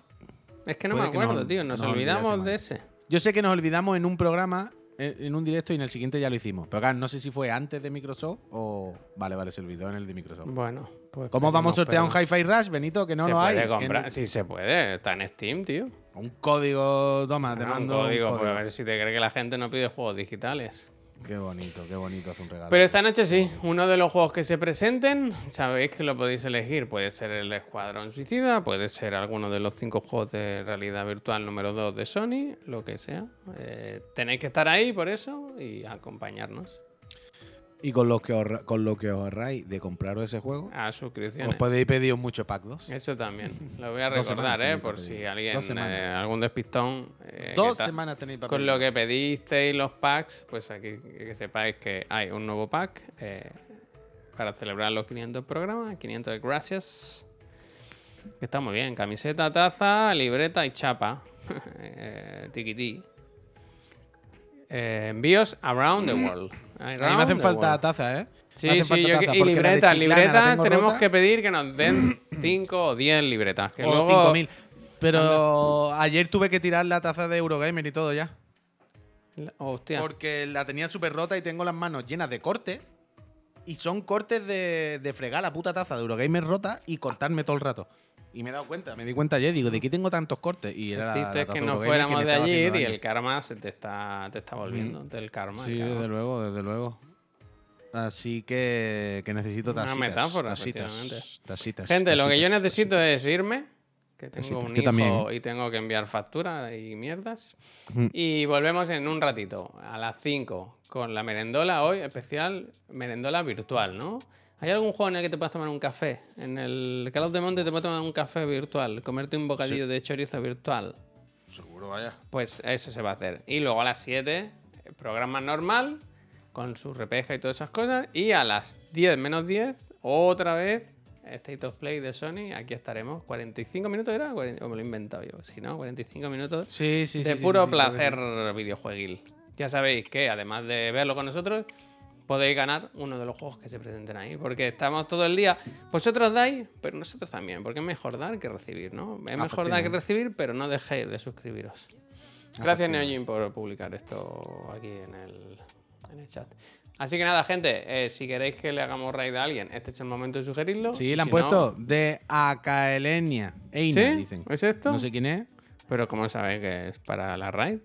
Es que no me acuerdo, tío. Nos olvidamos de ese. Yo sé que nos olvidamos en un programa, en en un directo y en el siguiente ya lo hicimos. Pero claro, no sé si fue antes de Microsoft o. Vale, vale, se olvidó en el de Microsoft. Bueno, pues. ¿Cómo vamos a sortear un. Hi-Fi Rush, Benito? Que no se lo puede hay. comprar. Sí, se puede. Está en Steam, tío. Un código, toma, te Ah, un mando. un código, código. pues a ver si te cree que la gente no pide juegos digitales. Qué bonito, qué bonito hace un regalo. Pero esta noche sí, uno de los juegos que se presenten, sabéis que lo podéis elegir. Puede ser el Escuadrón Suicida, puede ser alguno de los cinco juegos de realidad virtual número 2 de Sony, lo que sea. Eh, tenéis que estar ahí por eso y acompañarnos Y con lo que, ahorra- con lo que os ahorráis de compraros ese juego, a os suscripciones. podéis pedir mucho pack 2. Eso también. Lo voy a recordar, ¿eh? Por si alguien, eh, algún despistón. eh, Dos que semanas tenéis para Con pedir. lo que pedisteis los packs, pues aquí que sepáis que hay un nuevo pack eh, para celebrar los 500 programas, 500 de gracias. Está muy bien, camiseta, taza, libreta y chapa. eh, tiquití. Envíos around the world. A mí me hacen falta tazas, ¿eh? Sí, sí, yo que- y libretas, libretas tenemos rota. que pedir que nos den 5 o 10 libretas. Que o luego... 5000. Pero ayer tuve que tirar la taza de Eurogamer y todo ya. Hostia. Porque la tenía súper rota y tengo las manos llenas de cortes. Y son cortes de, de fregar la puta taza de Eurogamer rota y cortarme todo el rato. Y me he dado cuenta, me di cuenta ayer, digo, ¿de qué tengo tantos cortes? Y era la taza que no fuéramos de allí y el karma se te está, te está volviendo. Del karma. Sí, el karma. desde luego, desde luego. Así que, que necesito Una tacitas. metáfora, tasitas, efectivamente. tasitas, Gente, lo que yo tasitas, necesito tasitas. es irme. Que tengo Tasitas. un hijo también, y tengo que enviar factura y mierdas. Mm. Y volvemos en un ratito, a las 5, con la merendola hoy, especial merendola virtual, ¿no? ¿Hay algún juego en el que te puedas tomar un café? En el Call of the Monte te puedes tomar un café virtual, comerte un bocadillo de chorizo virtual. Seguro, vaya. Pues eso se va a hacer. Y luego a las 7, eh, programa normal, con su repeja y todas esas cosas. Y a las 10 menos 10, otra vez, State of Play de Sony. Aquí estaremos. 45 minutos era, o me lo he inventado yo. Si no, 45 minutos Sí, sí, de sí, puro placer videojueguil. Ya sabéis que además de verlo con nosotros, podéis ganar uno de los juegos que se presenten ahí. Porque estamos todo el día. Vosotros dais, pero nosotros también. Porque es mejor dar que recibir, ¿no? Es mejor dar que recibir, pero no dejéis de suscribiros. Gracias. Neojin, por publicar esto aquí en el, en el chat. Así que nada, gente, eh, si queréis que le hagamos raid a alguien, este es el momento de sugerirlo. Sí, le han puesto no- de Acaelenia. Eina, ¿Sí? dicen. ¿Es esto? No sé quién es, Pero ¿cómo sabéis que es para la raid?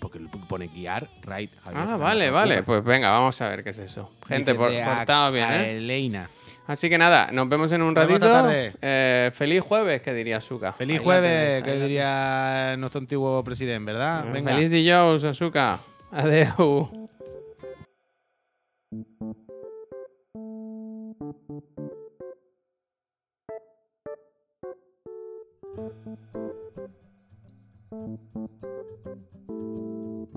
Porque pone guiar, right. Javier, Ah, vale, vale. Pues venga, vamos a ver qué es eso. Gente, por, de portaos bien, ¿eh? Acaelena. Así que nada, nos vemos en un Nos ratito. tarde. Eh, feliz jueves, que diría Suka. Feliz Ahí jueves, que diría nuestro antiguo presidente, ¿verdad? Venga. Feliz Dijous, Asuka. Adeu. Música